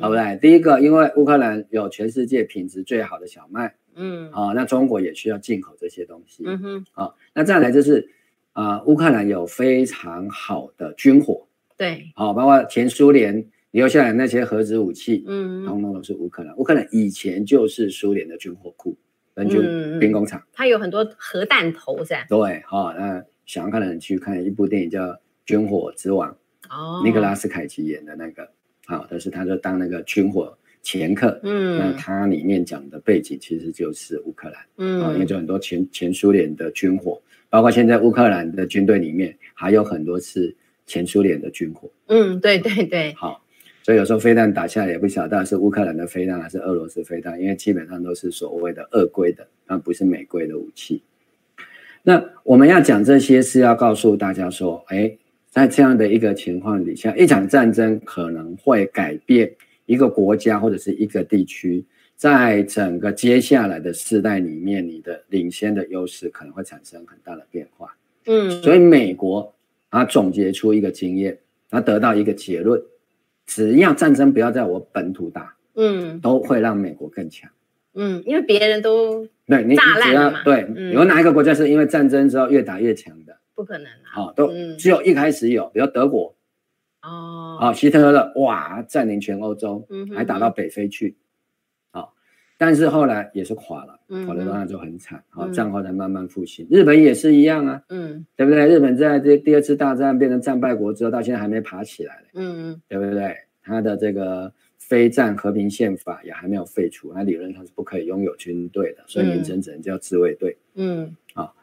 好不对？第一个，因为乌克兰有全世界品质最好的小麦，嗯，啊，那中国也需要进口这些东西，嗯哼，啊，那再来就是啊，乌克兰有非常好的军火，对，好，包括前苏联。留下来那些核子武器，嗯，通通都是乌克兰。乌克兰以前就是苏联的军火库跟军兵工厂，它有很多核弹头噻。对，好，那想要看的人去看一部电影叫《军火之王》，哦，尼克拉斯凯奇演的那个，好，但是他就当那个军火掮客，嗯，那它里面讲的背景其实就是乌克兰，嗯，因为就很多前前苏联的军火，包括现在乌克兰的军队里面还有很多是前苏联的军火，嗯，对对对，好。所以有时候飞弹打下来也不晓得是乌克兰的飞弹还是俄罗斯飞弹，因为基本上都是所谓的俄规的，但不是美规的武器。那我们要讲这些是要告诉大家说，哎，在这样的一个情况底下，一场战争可能会改变一个国家或者是一个地区，在整个接下来的世代里面，你的领先的优势可能会产生很大的变化。嗯，所以美国啊总结出一个经验，他得到一个结论。只要战争不要在我本土打，嗯，都会让美国更强，嗯，因为别人都对你，只要对，有哪一个国家是因为战争之后越打越强的？不可能啊，好，都只有一开始有，比如德国，哦，好，希特勒哇，占领全欧洲，嗯还打到北非去，好，但是后来也是垮了，垮的当然就很惨，好，战后才慢慢复兴。日本也是一样啊，嗯，对不对？日本在这第二次大战变成战败国之后，到现在还没爬起来，嗯嗯，对不对？他的这个非战和平宪法也还没有废除，那理论上是不可以拥有军队的，所以名称只能叫自卫队。嗯，好，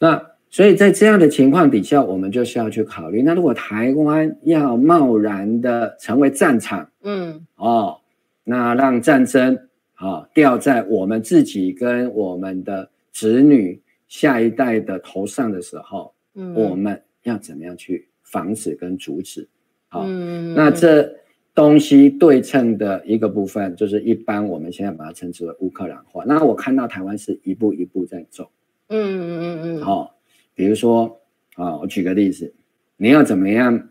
那所以在这样的情况底下，我们就需要去考虑，那如果台湾要贸然的成为战场，嗯，哦，那让战争啊、哦、掉在我们自己跟我们的子女下一代的头上的时候，嗯，我们要怎么样去防止跟阻止？好，嗯，那这。东西对称的一个部分，就是一般我们现在把它称之为乌克兰化。那我看到台湾是一步一步在走，嗯嗯嗯嗯，好，比如说啊，我举个例子，你要怎么样？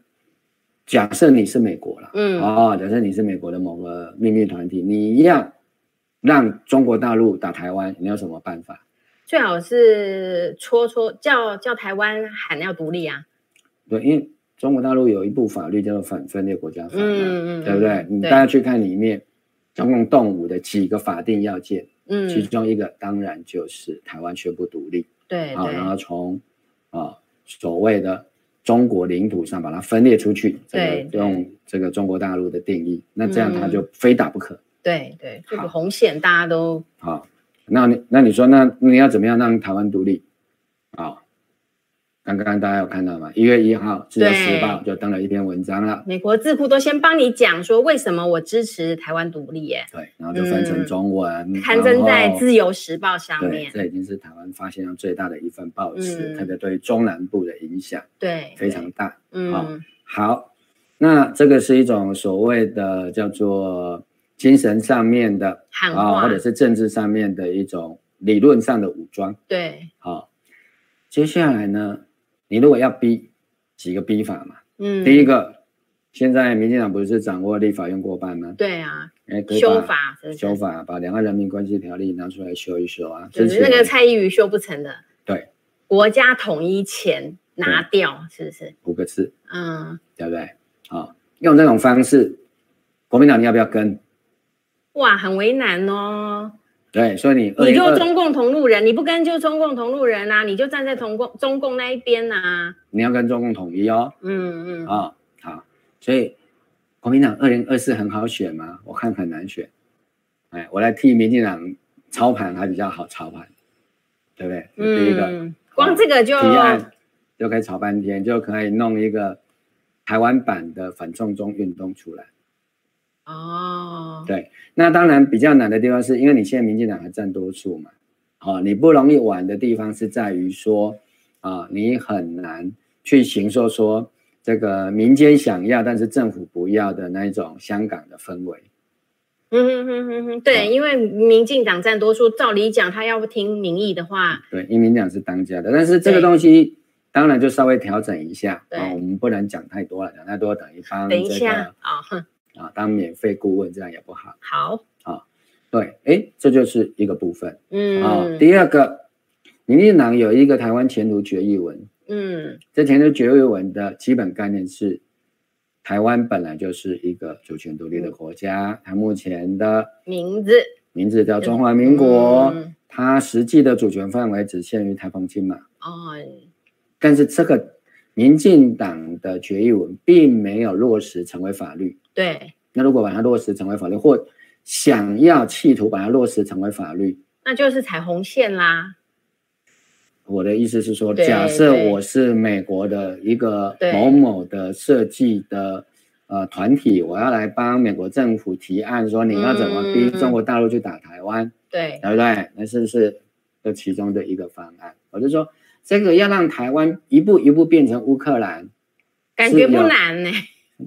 假设你是美国了，嗯，哦，假设你是美国的某个秘密团体，你要让中国大陆打台湾，你有什么办法？最好是戳戳叫叫台湾喊要独立啊。对，因为中国大陆有一部法律叫做反分裂国家法，嗯嗯，对不对？你大家去看里面，中共动武的几个法定要件，嗯，其中一个当然就是台湾宣布独立，对，啊，然后从啊所谓的。中国领土上把它分裂出去，这个用这个中国大陆的定义，那这样它就非打不可。对对，这个红线大家都好。那你那你说，那你要怎么样让台湾独立？好。刚刚大家有看到吗？一月一号，《自由时报》就登了一篇文章了。美国智库都先帮你讲说，为什么我支持台湾独立耶？对，然后就分成中文，嗯、刊登在《自由时报》上面。这已经是台湾发行量最大的一份报纸，嗯、特别对中南部的影响，对，非常大。嗯，好，那这个是一种所谓的叫做精神上面的喊话，或者是政治上面的一种理论上的武装。对，好，接下来呢？你如果要逼几个逼法嘛，嗯，第一个，现在民进党不是掌握立法院过半吗？对啊，哎，修法，修法，把两岸人民关系条例拿出来修一修啊，就是那个蔡依瑜修不成的，对，国家统一前拿掉，是不是？五个字，嗯，对不对？好，用这种方式，国民党你要不要跟？哇，很为难哦。对，所以你你就中共同路人，你不跟就中共同路人啊，你就站在同共中共那一边啊。你要跟中共统一哦。嗯嗯。啊、哦，好，所以国民党二零二四很好选吗？我看很难选。哎，我来替民进党操盘还比较好操盘，对不对？嗯。第一个，光这个就提案就可以炒半天，就可以弄一个台湾版的反送中运动出来。哦，对，那当然比较难的地方是因为你现在民进党还占多数嘛，好、哦，你不容易玩的地方是在于说，啊、哦，你很难去行说说这个民间想要但是政府不要的那一种香港的氛围。嗯哼哼哼哼，对，哦、因为民进党占多数，照理讲他要不听民意的话，对，因为民进党是当家的，但是这个东西当然就稍微调整一下，啊、哦，我们不能讲太多了，讲太多等于帮、等一下啊。哦啊，当免费顾问这样也不好。好，啊，对，哎，这就是一个部分。嗯，啊，第二个，民进党有一个台湾前途决议文。嗯，这前途决议文的基本概念是，台湾本来就是一个主权独立的国家，它目前的名字名字叫中华民国，它实际的主权范围只限于台澎金马。哦，但是这个民进党的决议文并没有落实成为法律。对，那如果把它落实成为法律，或想要企图把它落实成为法律，那就是踩红线啦。我的意思是说，假设我是美国的一个某某的设计的呃团体，我要来帮美国政府提案，说你要怎么逼中国大陆去打台湾，对，对不对？那是不是这其中的一个方案？我就说，这个要让台湾一步一步变成乌克兰，感觉不难呢。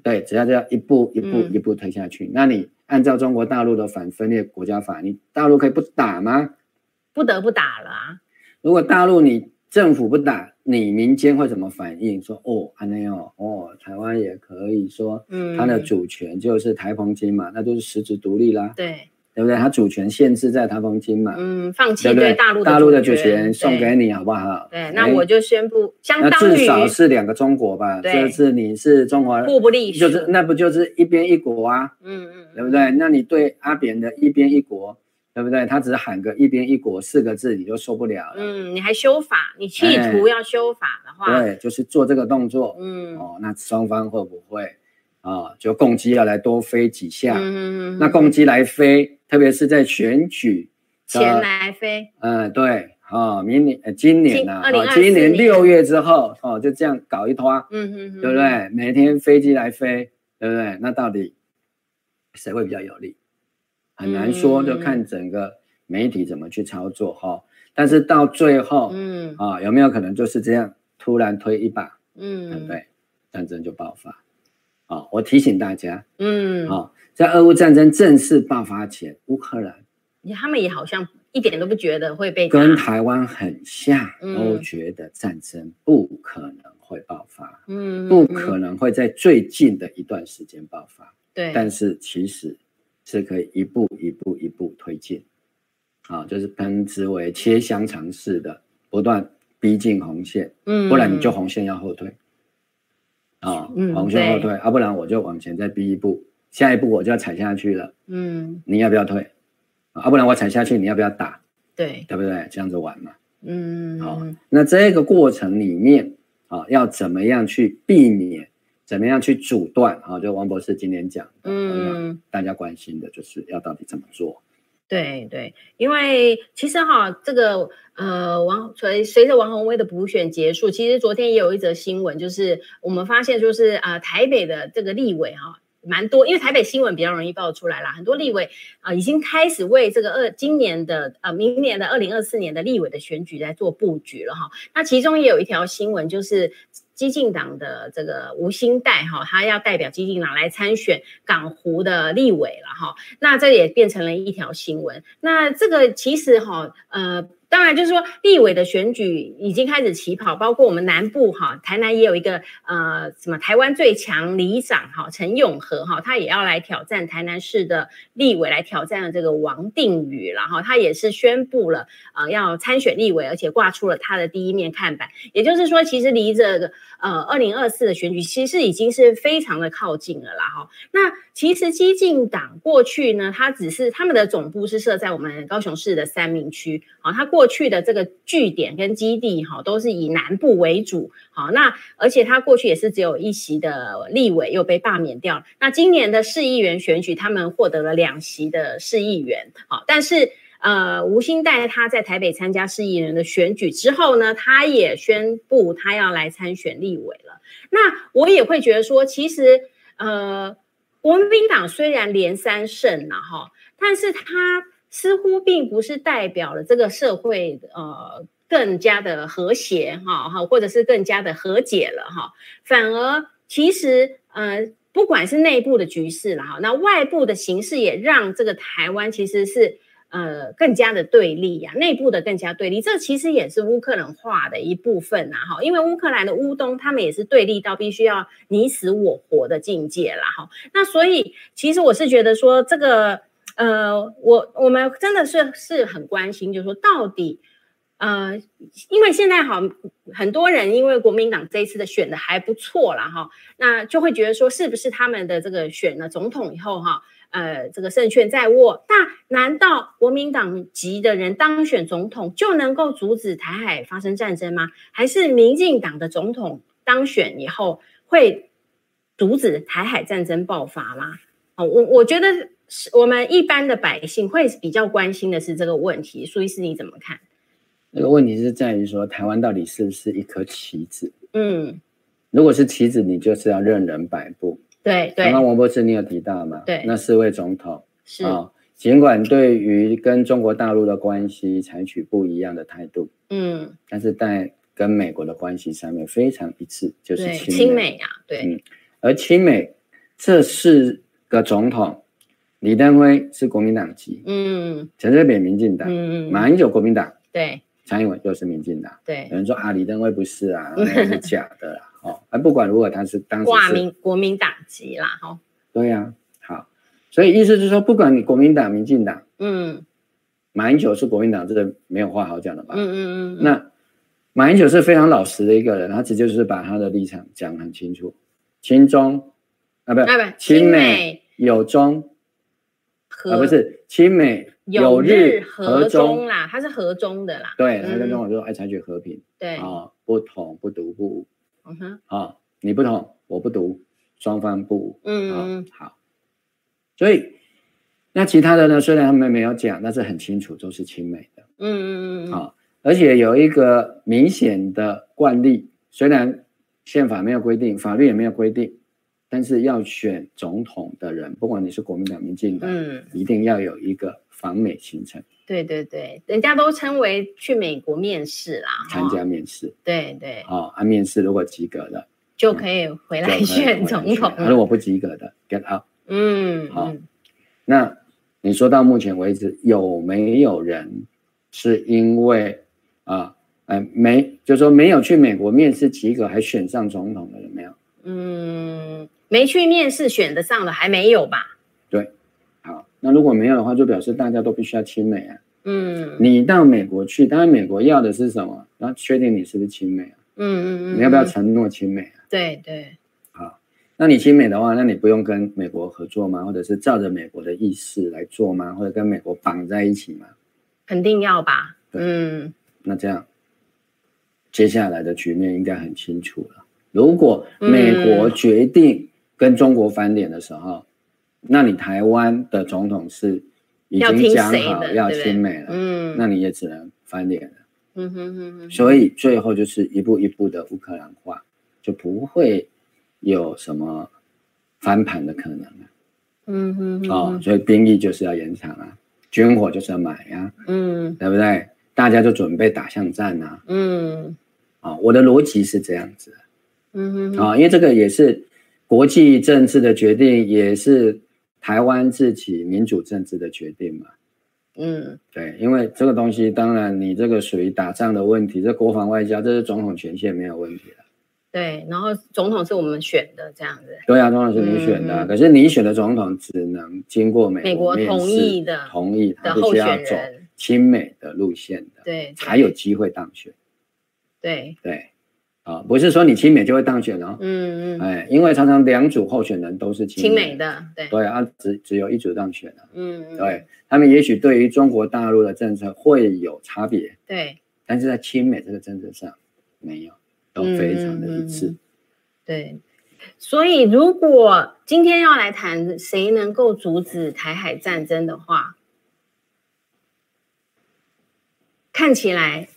对，只要这样一步一步一步推下去，嗯、那你按照中国大陆的反分裂国家法，你大陆可以不打吗？不得不打了啊！如果大陆你政府不打，你民间会怎么反应？说哦，安内哦哦，台湾也可以说，嗯，它的主权就是台澎金嘛，那就是实质独立啦。对。对不对？他主权限制在台澎金嘛，嗯，放弃对大陆大陆的主权送给你，好不好？对，那我就宣布，相当于至少是两个中国吧？就是你是中华，互不隶属，就是那不就是一边一国啊？嗯嗯，对不对？那你对阿扁的一边一国，对不对？他只喊个一边一国四个字，你就受不了了。嗯，你还修法，你企图要修法的话，对，就是做这个动作。嗯，哦，那双方会不会啊？就共机要来多飞几下？嗯嗯，那共机来飞。特别是在选举前来飞，嗯，对，啊，明年呃，今年啊，今，今年六月之后，哦，就这样搞一拖，对不对？每天飞机来飞，对不对？那到底谁会比较有利？很难说，就看整个媒体怎么去操作哈。但是到最后，嗯，啊，有没有可能就是这样突然推一把，嗯，对不对？战争就爆发。啊，我提醒大家，嗯，啊。在俄乌战争正式爆发前，乌克兰，他们也好像一点都不觉得会被跟台湾很像，都觉得战争不可能会爆发，嗯，不可能会在最近的一段时间爆发，对，但是其实是可以一步一步一步推进，啊，就是称之为切香肠式的不断逼近红线，嗯，不然你就红线要后退，啊，红线后退，啊，不然我就往前再逼一步，下一步我就要踩下去了，嗯，你要不要退？啊，不然我踩下去，你要不要打？对，对不对？这样子玩嘛。嗯，好。那这个过程里面啊，要怎么样去避免？怎么样去阻断？啊，就王博士今天讲的，嗯，大家关心的就是要到底怎么做？对对，因为其实哈，这个呃，王随随着王宏威的补选结束，其实昨天也有一则新闻，就是我们发现，就是啊、台北的这个立委哈。蛮多，因为台北新闻比较容易爆出来啦。很多立委啊、已经开始为这个二今年的呃明年的二零二四年的立委的选举来做布局了哈。那其中也有一条新闻，就是激进党的这个吴新代哈，他要代表激进党来参选港湖的立委了哈。那这也变成了一条新闻。那这个其实哈呃。当然，就是说，立委的选举已经开始起跑，包括我们南部哈，台南也有一个呃，什么台湾最强里长哈，陈永和哈，他也要来挑战台南市的立委，来挑战这个王定宇，然后他也是宣布了呃要参选立委，而且挂出了他的第一面看板。也就是说，其实离这个呃二零二四的选举，其实已经是非常的靠近了啦哈。那其实激进党过去呢，他只是他们的总部是设在我们高雄市的三民区，好，他。过去的这个据点跟基地哈，都是以南部为主，好，那而且他过去也是只有一席的立委又被罢免掉。那今年的市议员选举，他们获得了两席的市议员，好，但是呃，吴欣岱他在台北参加市议员的选举之后呢，他也宣布他要来参选立委了。那我也会觉得说，其实呃，国民党虽然连三胜了哈，但是他。似乎并不是代表了这个社会呃更加的和谐哈哈，或者是更加的和解了哈，反而其实呃不管是内部的局势了哈，那外部的形势也让这个台湾其实是呃更加的对立呀，内部的更加对立，这其实也是乌克兰化的一部分呐哈，因为乌克兰的乌东他们也是对立到必须要你死我活的境界了哈，那所以其实我是觉得说这个。呃，我我们真的是是很关心，就是说到底，呃，因为现在好很多人因为国民党这一次的选的还不错了哈，那就会觉得说是不是他们的这个选了总统以后哈，呃，这个胜券在握？那难道国民党籍的人当选总统就能够阻止台海发生战争吗？还是民进党的总统当选以后会阻止台海战争爆发吗？哦，我我觉得。是我们一般的百姓会比较关心的是这个问题，苏医师你怎么看？那个问题是在于说，台湾到底是不是一颗棋子？嗯，如果是棋子，你就是要任人摆布。对对。刚刚王博士你有提到嘛？对。那四位总统是啊、哦，尽管对于跟中国大陆的关系采取不一样的态度，嗯，但是在跟美国的关系上面非常一致，就是亲美，美啊，对。嗯，而亲美这四个总统。李登辉是国民党籍，嗯，陈水扁民进党，嗯嗯，马英九国民党，对，蔡英文又是民进党，对，有人说啊，李登辉不是啊，那是假的啦，哦，啊，不管如果他是当时挂名国民党籍啦，哈，对呀，好，所以意思就是说，不管你国民党、民进党，嗯，马英九是国民党，这个没有话好讲的吧？嗯嗯嗯，那马英九是非常老实的一个人，他直接就是把他的立场讲得很清楚，亲中啊，不，亲美友中。啊，不是亲美有日和中啦，他是和中的啦。对，他跟中国说爱采取和平。对啊，不统不独不武。嗯哼。啊，你不统，我不独，双方不武。嗯嗯。好。所以，那其他的呢？虽然他们没有讲，但是很清楚都是亲美的。嗯嗯嗯。好，而且有一个明显的惯例，虽然宪法没有规定，法律也没有规定。但是要选总统的人，不管你是国民党、民进党，嗯，一定要有一个访美行程。对对对，人家都称为去美国面试啦，参加面试。对对。哦，啊，面试如果及格了，就可以回来选总统。啊、如果不及格的，get out。嗯。好、哦。那你说到目前为止，有没有人是因为啊，呃，没，就是说没有去美国面试及格还选上总统的有没有？嗯，没去面试选得上的还没有吧？对，好，那如果没有的话，就表示大家都必须要亲美啊。嗯，你到美国去，当然美国要的是什么？要确定你是不是亲美啊？嗯嗯嗯，你要不要承诺亲美啊？对对，好，那你亲美的话，那你不用跟美国合作吗？或者是照着美国的意思来做吗？或者跟美国绑在一起吗？肯定要吧。嗯，那这样接下来的局面应该很清楚了。如果美国决定跟中国翻脸的时候，嗯、那你台湾的总统是？已经讲好要亲美了，嗯，那你也只能翻脸了，嗯哼哼哼。所以最后就是一步一步的乌克兰化，就不会有什么翻盘的可能了，嗯哼哼。哦，所以兵役就是要延长啊，军火就是要买呀，嗯，对不对？大家就准备打巷战啊，嗯，啊，我的逻辑是这样子，嗯哼，啊，因为这个也是国际政治的决定，也是。台湾自己民主政治的决定嘛，嗯，对，因为这个东西，当然你这个属于打仗的问题，这国防外交，这是总统权限没有问题的。对，然后总统是我们选的，这样子。对啊，总统是你选的，嗯、可是你选的总统只能经过美国美国同意的同意，他必须要走亲美的路线的，对，才有机会当选。对对。啊，不是说你亲美就会当选哦。嗯嗯。哎，因为常常两组候选人都是亲美，美的，对。对啊，只只有一组当选了。嗯嗯。对，他们也许对于中国大陆的政策会有差别。对。但是在亲美这个政策上，没有，都非常的一致。嗯、对。所以，如果今天要来谈谁能够阻止台海战争的话，看起来。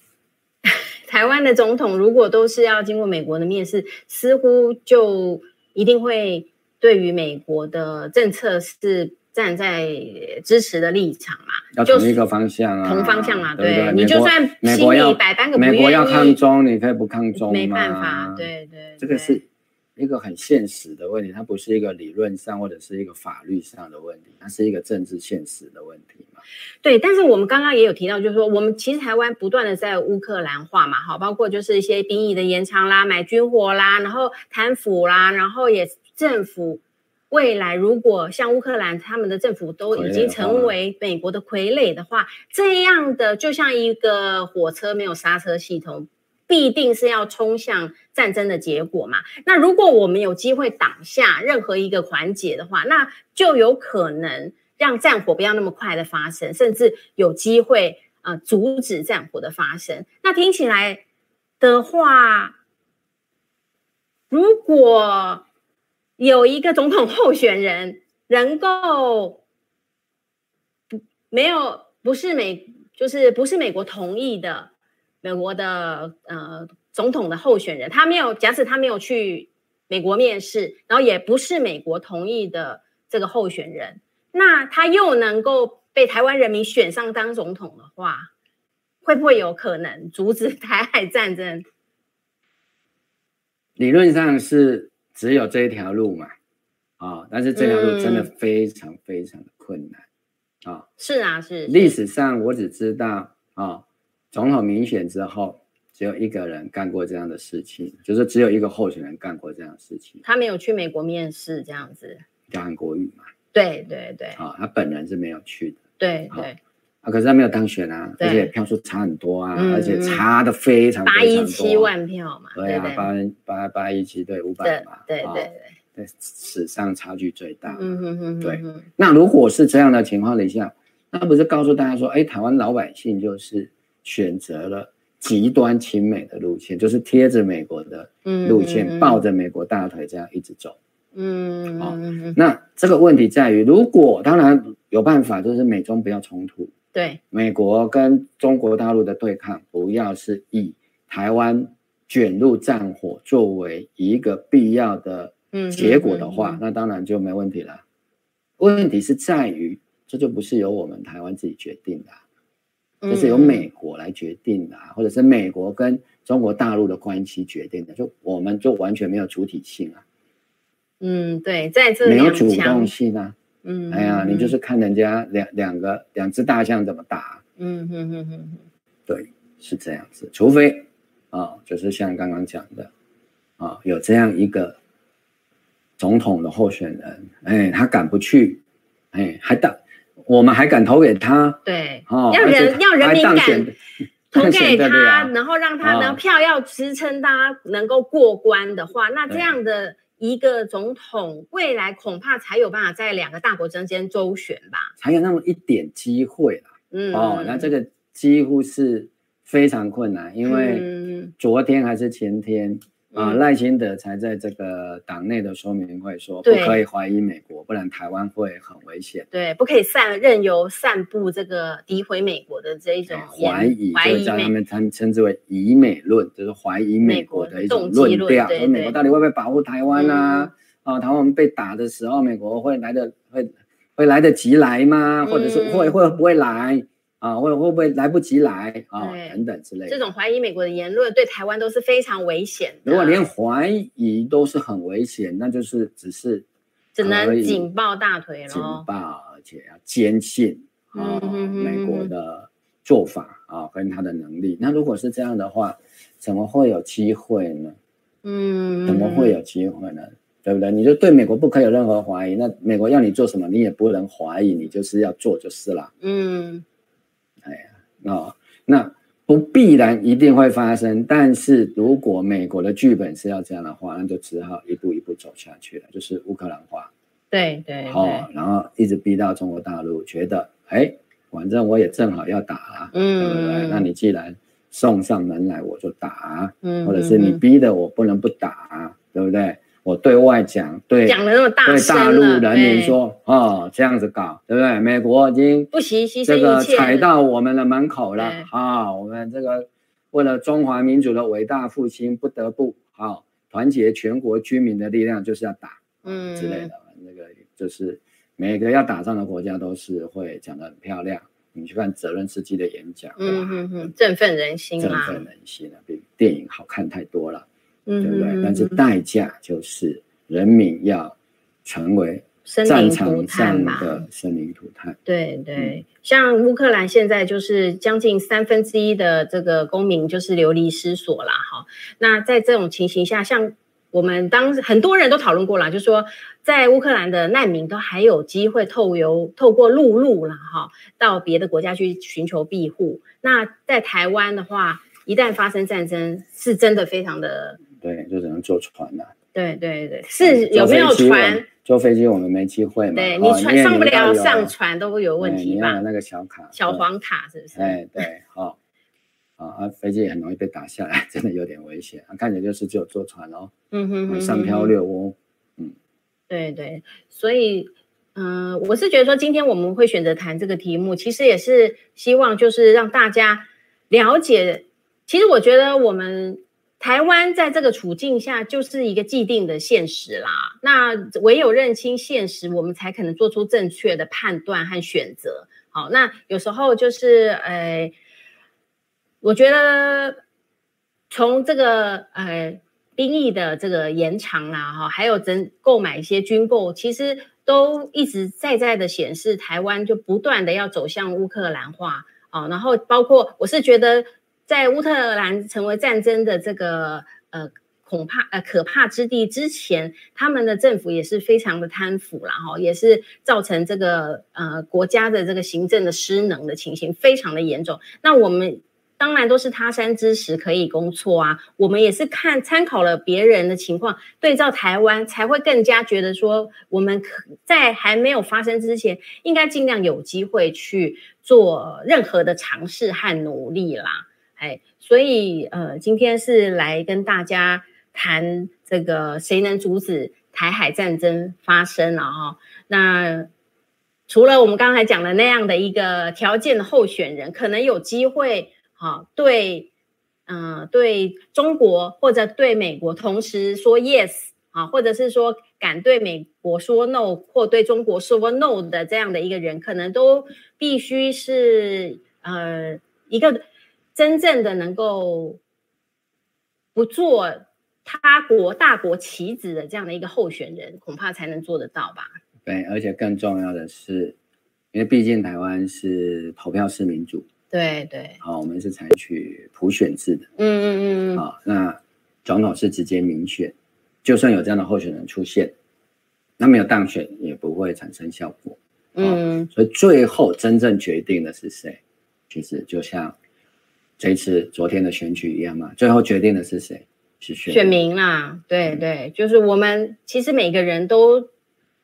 台湾的总统如果都是要经过美国的面试，似乎就一定会对于美国的政策是站在支持的立场嘛？要同一个方向啊，同方向嘛，对，对，对，你就算心里百般个不愿意，美国要抗中，你可以不抗中，没办法，对对，这个是。一个很现实的问题，它不是一个理论上或者是一个法律上的问题，它是一个政治现实的问题嘛。对，但是我们刚刚也有提到，就是说我们其实台湾不断的在乌克兰化嘛，好，包括就是一些兵役的延长啦、买军火啦，然后贪腐啦，然后也政府未来如果像乌克兰他们的政府都已经成为美国的傀儡的话，这样的就像一个火车没有刹车系统。必定是要冲向战争的结果嘛？那如果我们有机会挡下任何一个环节的话，那就有可能让战火不要那么快的发生，甚至有机会呃阻止战火的发生。那听起来的话，如果有一个总统候选人能够不没有不是美就是不是美国同意的。美国的呃总统的候选人，他没有，假使他没有去美国面试，然后也不是美国同意的这个候选人，那他又能够被台湾人民选上当总统的话，会不会有可能阻止台海战争？理论上是只有这一条路嘛，啊、哦，但是这条路真的非常非常的困难啊、嗯哦。是啊，是，是。历史上我只知道啊。哦总统民选之后，只有一个人干过这样的事情，就是只有一个候选人干过这样的事情。他没有去美国面试，这样子。叫韩国瑜嘛？对对对。啊、哦，他本人是没有去的。对对。啊，可是他没有当选啊，而且票数差很多啊，而且差的非常八一七万票嘛。对啊，八八八一七对五百嘛。对对对对，史上差距最大。嗯哼哼。对，那如果是这样的情况底下，那不是告诉大家说，哎，台湾老百姓就是。选择了极端亲美的路线，就是贴着美国的路线，嗯、抱着美国大腿这样一直走。嗯，好、哦，那这个问题在于，如果当然有办法，就是美中不要冲突。对，美国跟中国大陆的对抗，不要是以台湾卷入战火作为一个必要的结果的话，嗯、那当然就没问题了。问题是在于，这就不是由我们台湾自己决定的。这是由美国来决定的，啊、或者是美国跟中国大陆的关系决定的，就我们就完全没有主体性啊。嗯，对，在这里没有主动性啊。嗯，哎呀，你就是看人家两两个两只大象怎么打。嗯哼哼哼哼。对，是这样子。除非啊，就是像刚刚讲的啊，有这样一个总统的候选人，哎，他敢不去，哎，还当我们还敢投给他？对，哦，要人要人民敢投给他，然后让他的票要支撑他能够过关的话，那这样的。一个总统未来恐怕才有办法在两个大国之间周旋吧，才有那么一点机会啦。嗯，哦，那这个几乎是非常困难，因为昨天还是前天。啊，赖清德才在这个党内的说明会说，不可以怀疑美国，不然台湾会很危险。对，不可以散任由散布这个诋毁美国的这一种怀疑，就叫他们称称之为疑美论，就是怀疑美国的一种论调。说美国到底会不会保护台湾啊？啊，台湾被打的时候，美国会来的会会来得及来吗？或者是会会不会来？啊，会会不会来不及来啊？等等之类的，这种怀疑美国的言论对台湾都是非常危险的。如果连怀疑都是很危险，那就是只是只能紧抱大腿了。紧抱，而且要坚信啊，美国的做法啊，跟他的能力。那如果是这样的话，怎么会有机会呢？嗯，怎么会有机会呢？对不对？你就对美国不可以有任何怀疑，那美国要你做什么，你也不能怀疑，你就是要做就是了。嗯。哎呀，哦，那不必然一定会发生，但是如果美国的剧本是要这样的话，那就只好一步一步走下去了，就是乌克兰化。对对，好、哦，然后一直逼到中国大陆觉得，哎，反正我也正好要打了，嗯，对不对？那你既然送上门来，我就打，嗯，或者是你逼的我不能不打，对不对？我对外讲，对讲的那么大，对大陆人民说，哦，这样子搞，对不对？美国已经不惜牺牲这个踩到我们的门口了，啊，我们这个为了中华民族的伟大复兴，不得不啊，团结全国居民的力量，就是要打，嗯之类的，那个就是每个要打仗的国家都是会讲的很漂亮。你去看泽伦斯基的演讲，嗯哼哼，振奋人心，振奋人心啊，比电影好看太多了。对不对？但是代价就是人民要成为战场上的生灵涂炭。对对，像乌克兰现在就是将近三分之一的这个公民就是流离失所了哈。那在这种情形下，像我们当很多人都讨论过了，就是说在乌克兰的难民都还有机会透由透过陆路了哈，到别的国家去寻求庇护。那在台湾的话，一旦发生战争，是真的非常的。对，就只能坐船了。对对对，是有没有船？坐飞机我们没机会嘛。对，你船上不了，上船都会有问题吧？那个小卡，小黄卡是不是？哎，对，好，啊，飞机也很容易被打下来，真的有点危险。看起来就是只有坐船哦，嗯哼，上漂流哦，嗯，对对，所以，嗯，我是觉得说，今天我们会选择谈这个题目，其实也是希望就是让大家了解，其实我觉得我们。台湾在这个处境下就是一个既定的现实啦。那唯有认清现实，我们才可能做出正确的判断和选择。好，那有时候就是，呃，我觉得从这个呃兵役的这个延长啦，哈，还有整购买一些军购，其实都一直在在的显示台湾就不断的要走向乌克兰化。哦，然后包括我是觉得。在乌特兰成为战争的这个呃恐怕呃可怕之地之前，他们的政府也是非常的贪腐啦，哈，也是造成这个呃国家的这个行政的失能的情形非常的严重。那我们当然都是他山之石可以攻错啊，我们也是看参考了别人的情况，对照台湾，才会更加觉得说，我们可在还没有发生之前，应该尽量有机会去做任何的尝试和努力啦。哎，所以呃，今天是来跟大家谈这个谁能阻止台海战争发生了哈？那除了我们刚才讲的那样的一个条件的候选人，可能有机会哈，对，嗯、对中国或者对美国同时说 yes 啊，或者是说敢对美国说 no 或对中国说 no 的这样的一个人，可能都必须是呃一个。真正的能够不做他国大国棋子的这样的一个候选人，恐怕才能做得到吧？对，而且更重要的是，因为毕竟台湾是投票式民主，对对，好，我们是采取普选制的。嗯嗯嗯嗯。好，那总统是直接民选，就算有这样的候选人出现，那没有当选也不会产生效果。嗯，所以最后真正决定的是谁？其实就像这次昨天的选举一样嘛，最后决定的是谁？是选选民啦。对对，就是我们其实每个人都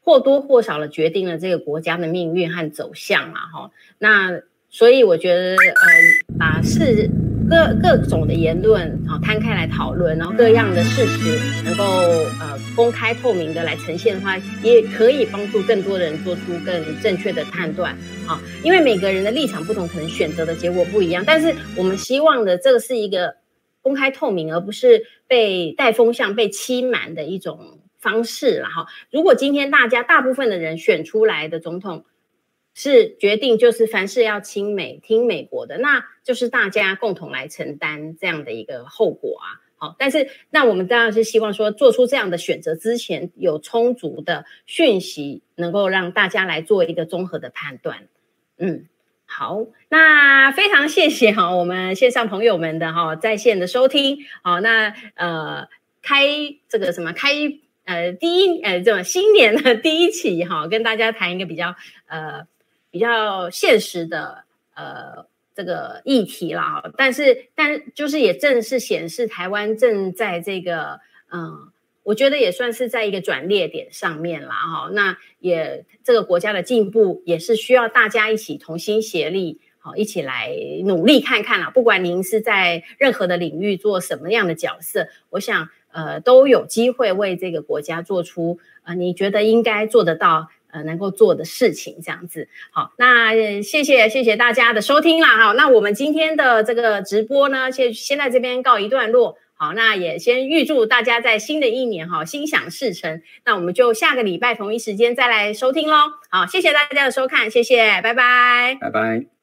或多或少的决定了这个国家的命运和走向嘛。哈，那所以我觉得，呃，把是。各各种的言论啊，摊开来讨论，然后各样的事实能够呃公开透明的来呈现的话，也可以帮助更多的人做出更正确的判断啊。因为每个人的立场不同，可能选择的结果不一样。但是我们希望的这个是一个公开透明，而不是被带风向、被欺瞒的一种方式了哈。如果今天大家大部分的人选出来的总统，是决定，就是凡事要亲美，听美国的，那就是大家共同来承担这样的一个后果啊。好，但是那我们当然是希望说，做出这样的选择之前，有充足的讯息，能够让大家来做一个综合的判断。嗯，好，那非常谢谢哈，我们线上朋友们的哈在线的收听。好，那呃，开这个什么开呃第一呃这新年的第一期哈，跟大家谈一个比较呃。比较现实的呃这个议题啦，但是但就是也正是显示台湾正在这个嗯，我觉得也算是在一个转捩点上面啦哈。那也这个国家的进步也是需要大家一起同心协力，好一起来努力看看啦。不管您是在任何的领域做什么样的角色，我想呃都有机会为这个国家做出呃你觉得应该做得到。呃，能够做的事情这样子，好，那谢谢谢谢大家的收听啦，哈，那我们今天的这个直播呢，先先在这边告一段落，好，那也先预祝大家在新的一年哈，心想事成，那我们就下个礼拜同一时间再来收听喽，好，谢谢大家的收看，谢谢，拜拜，拜拜。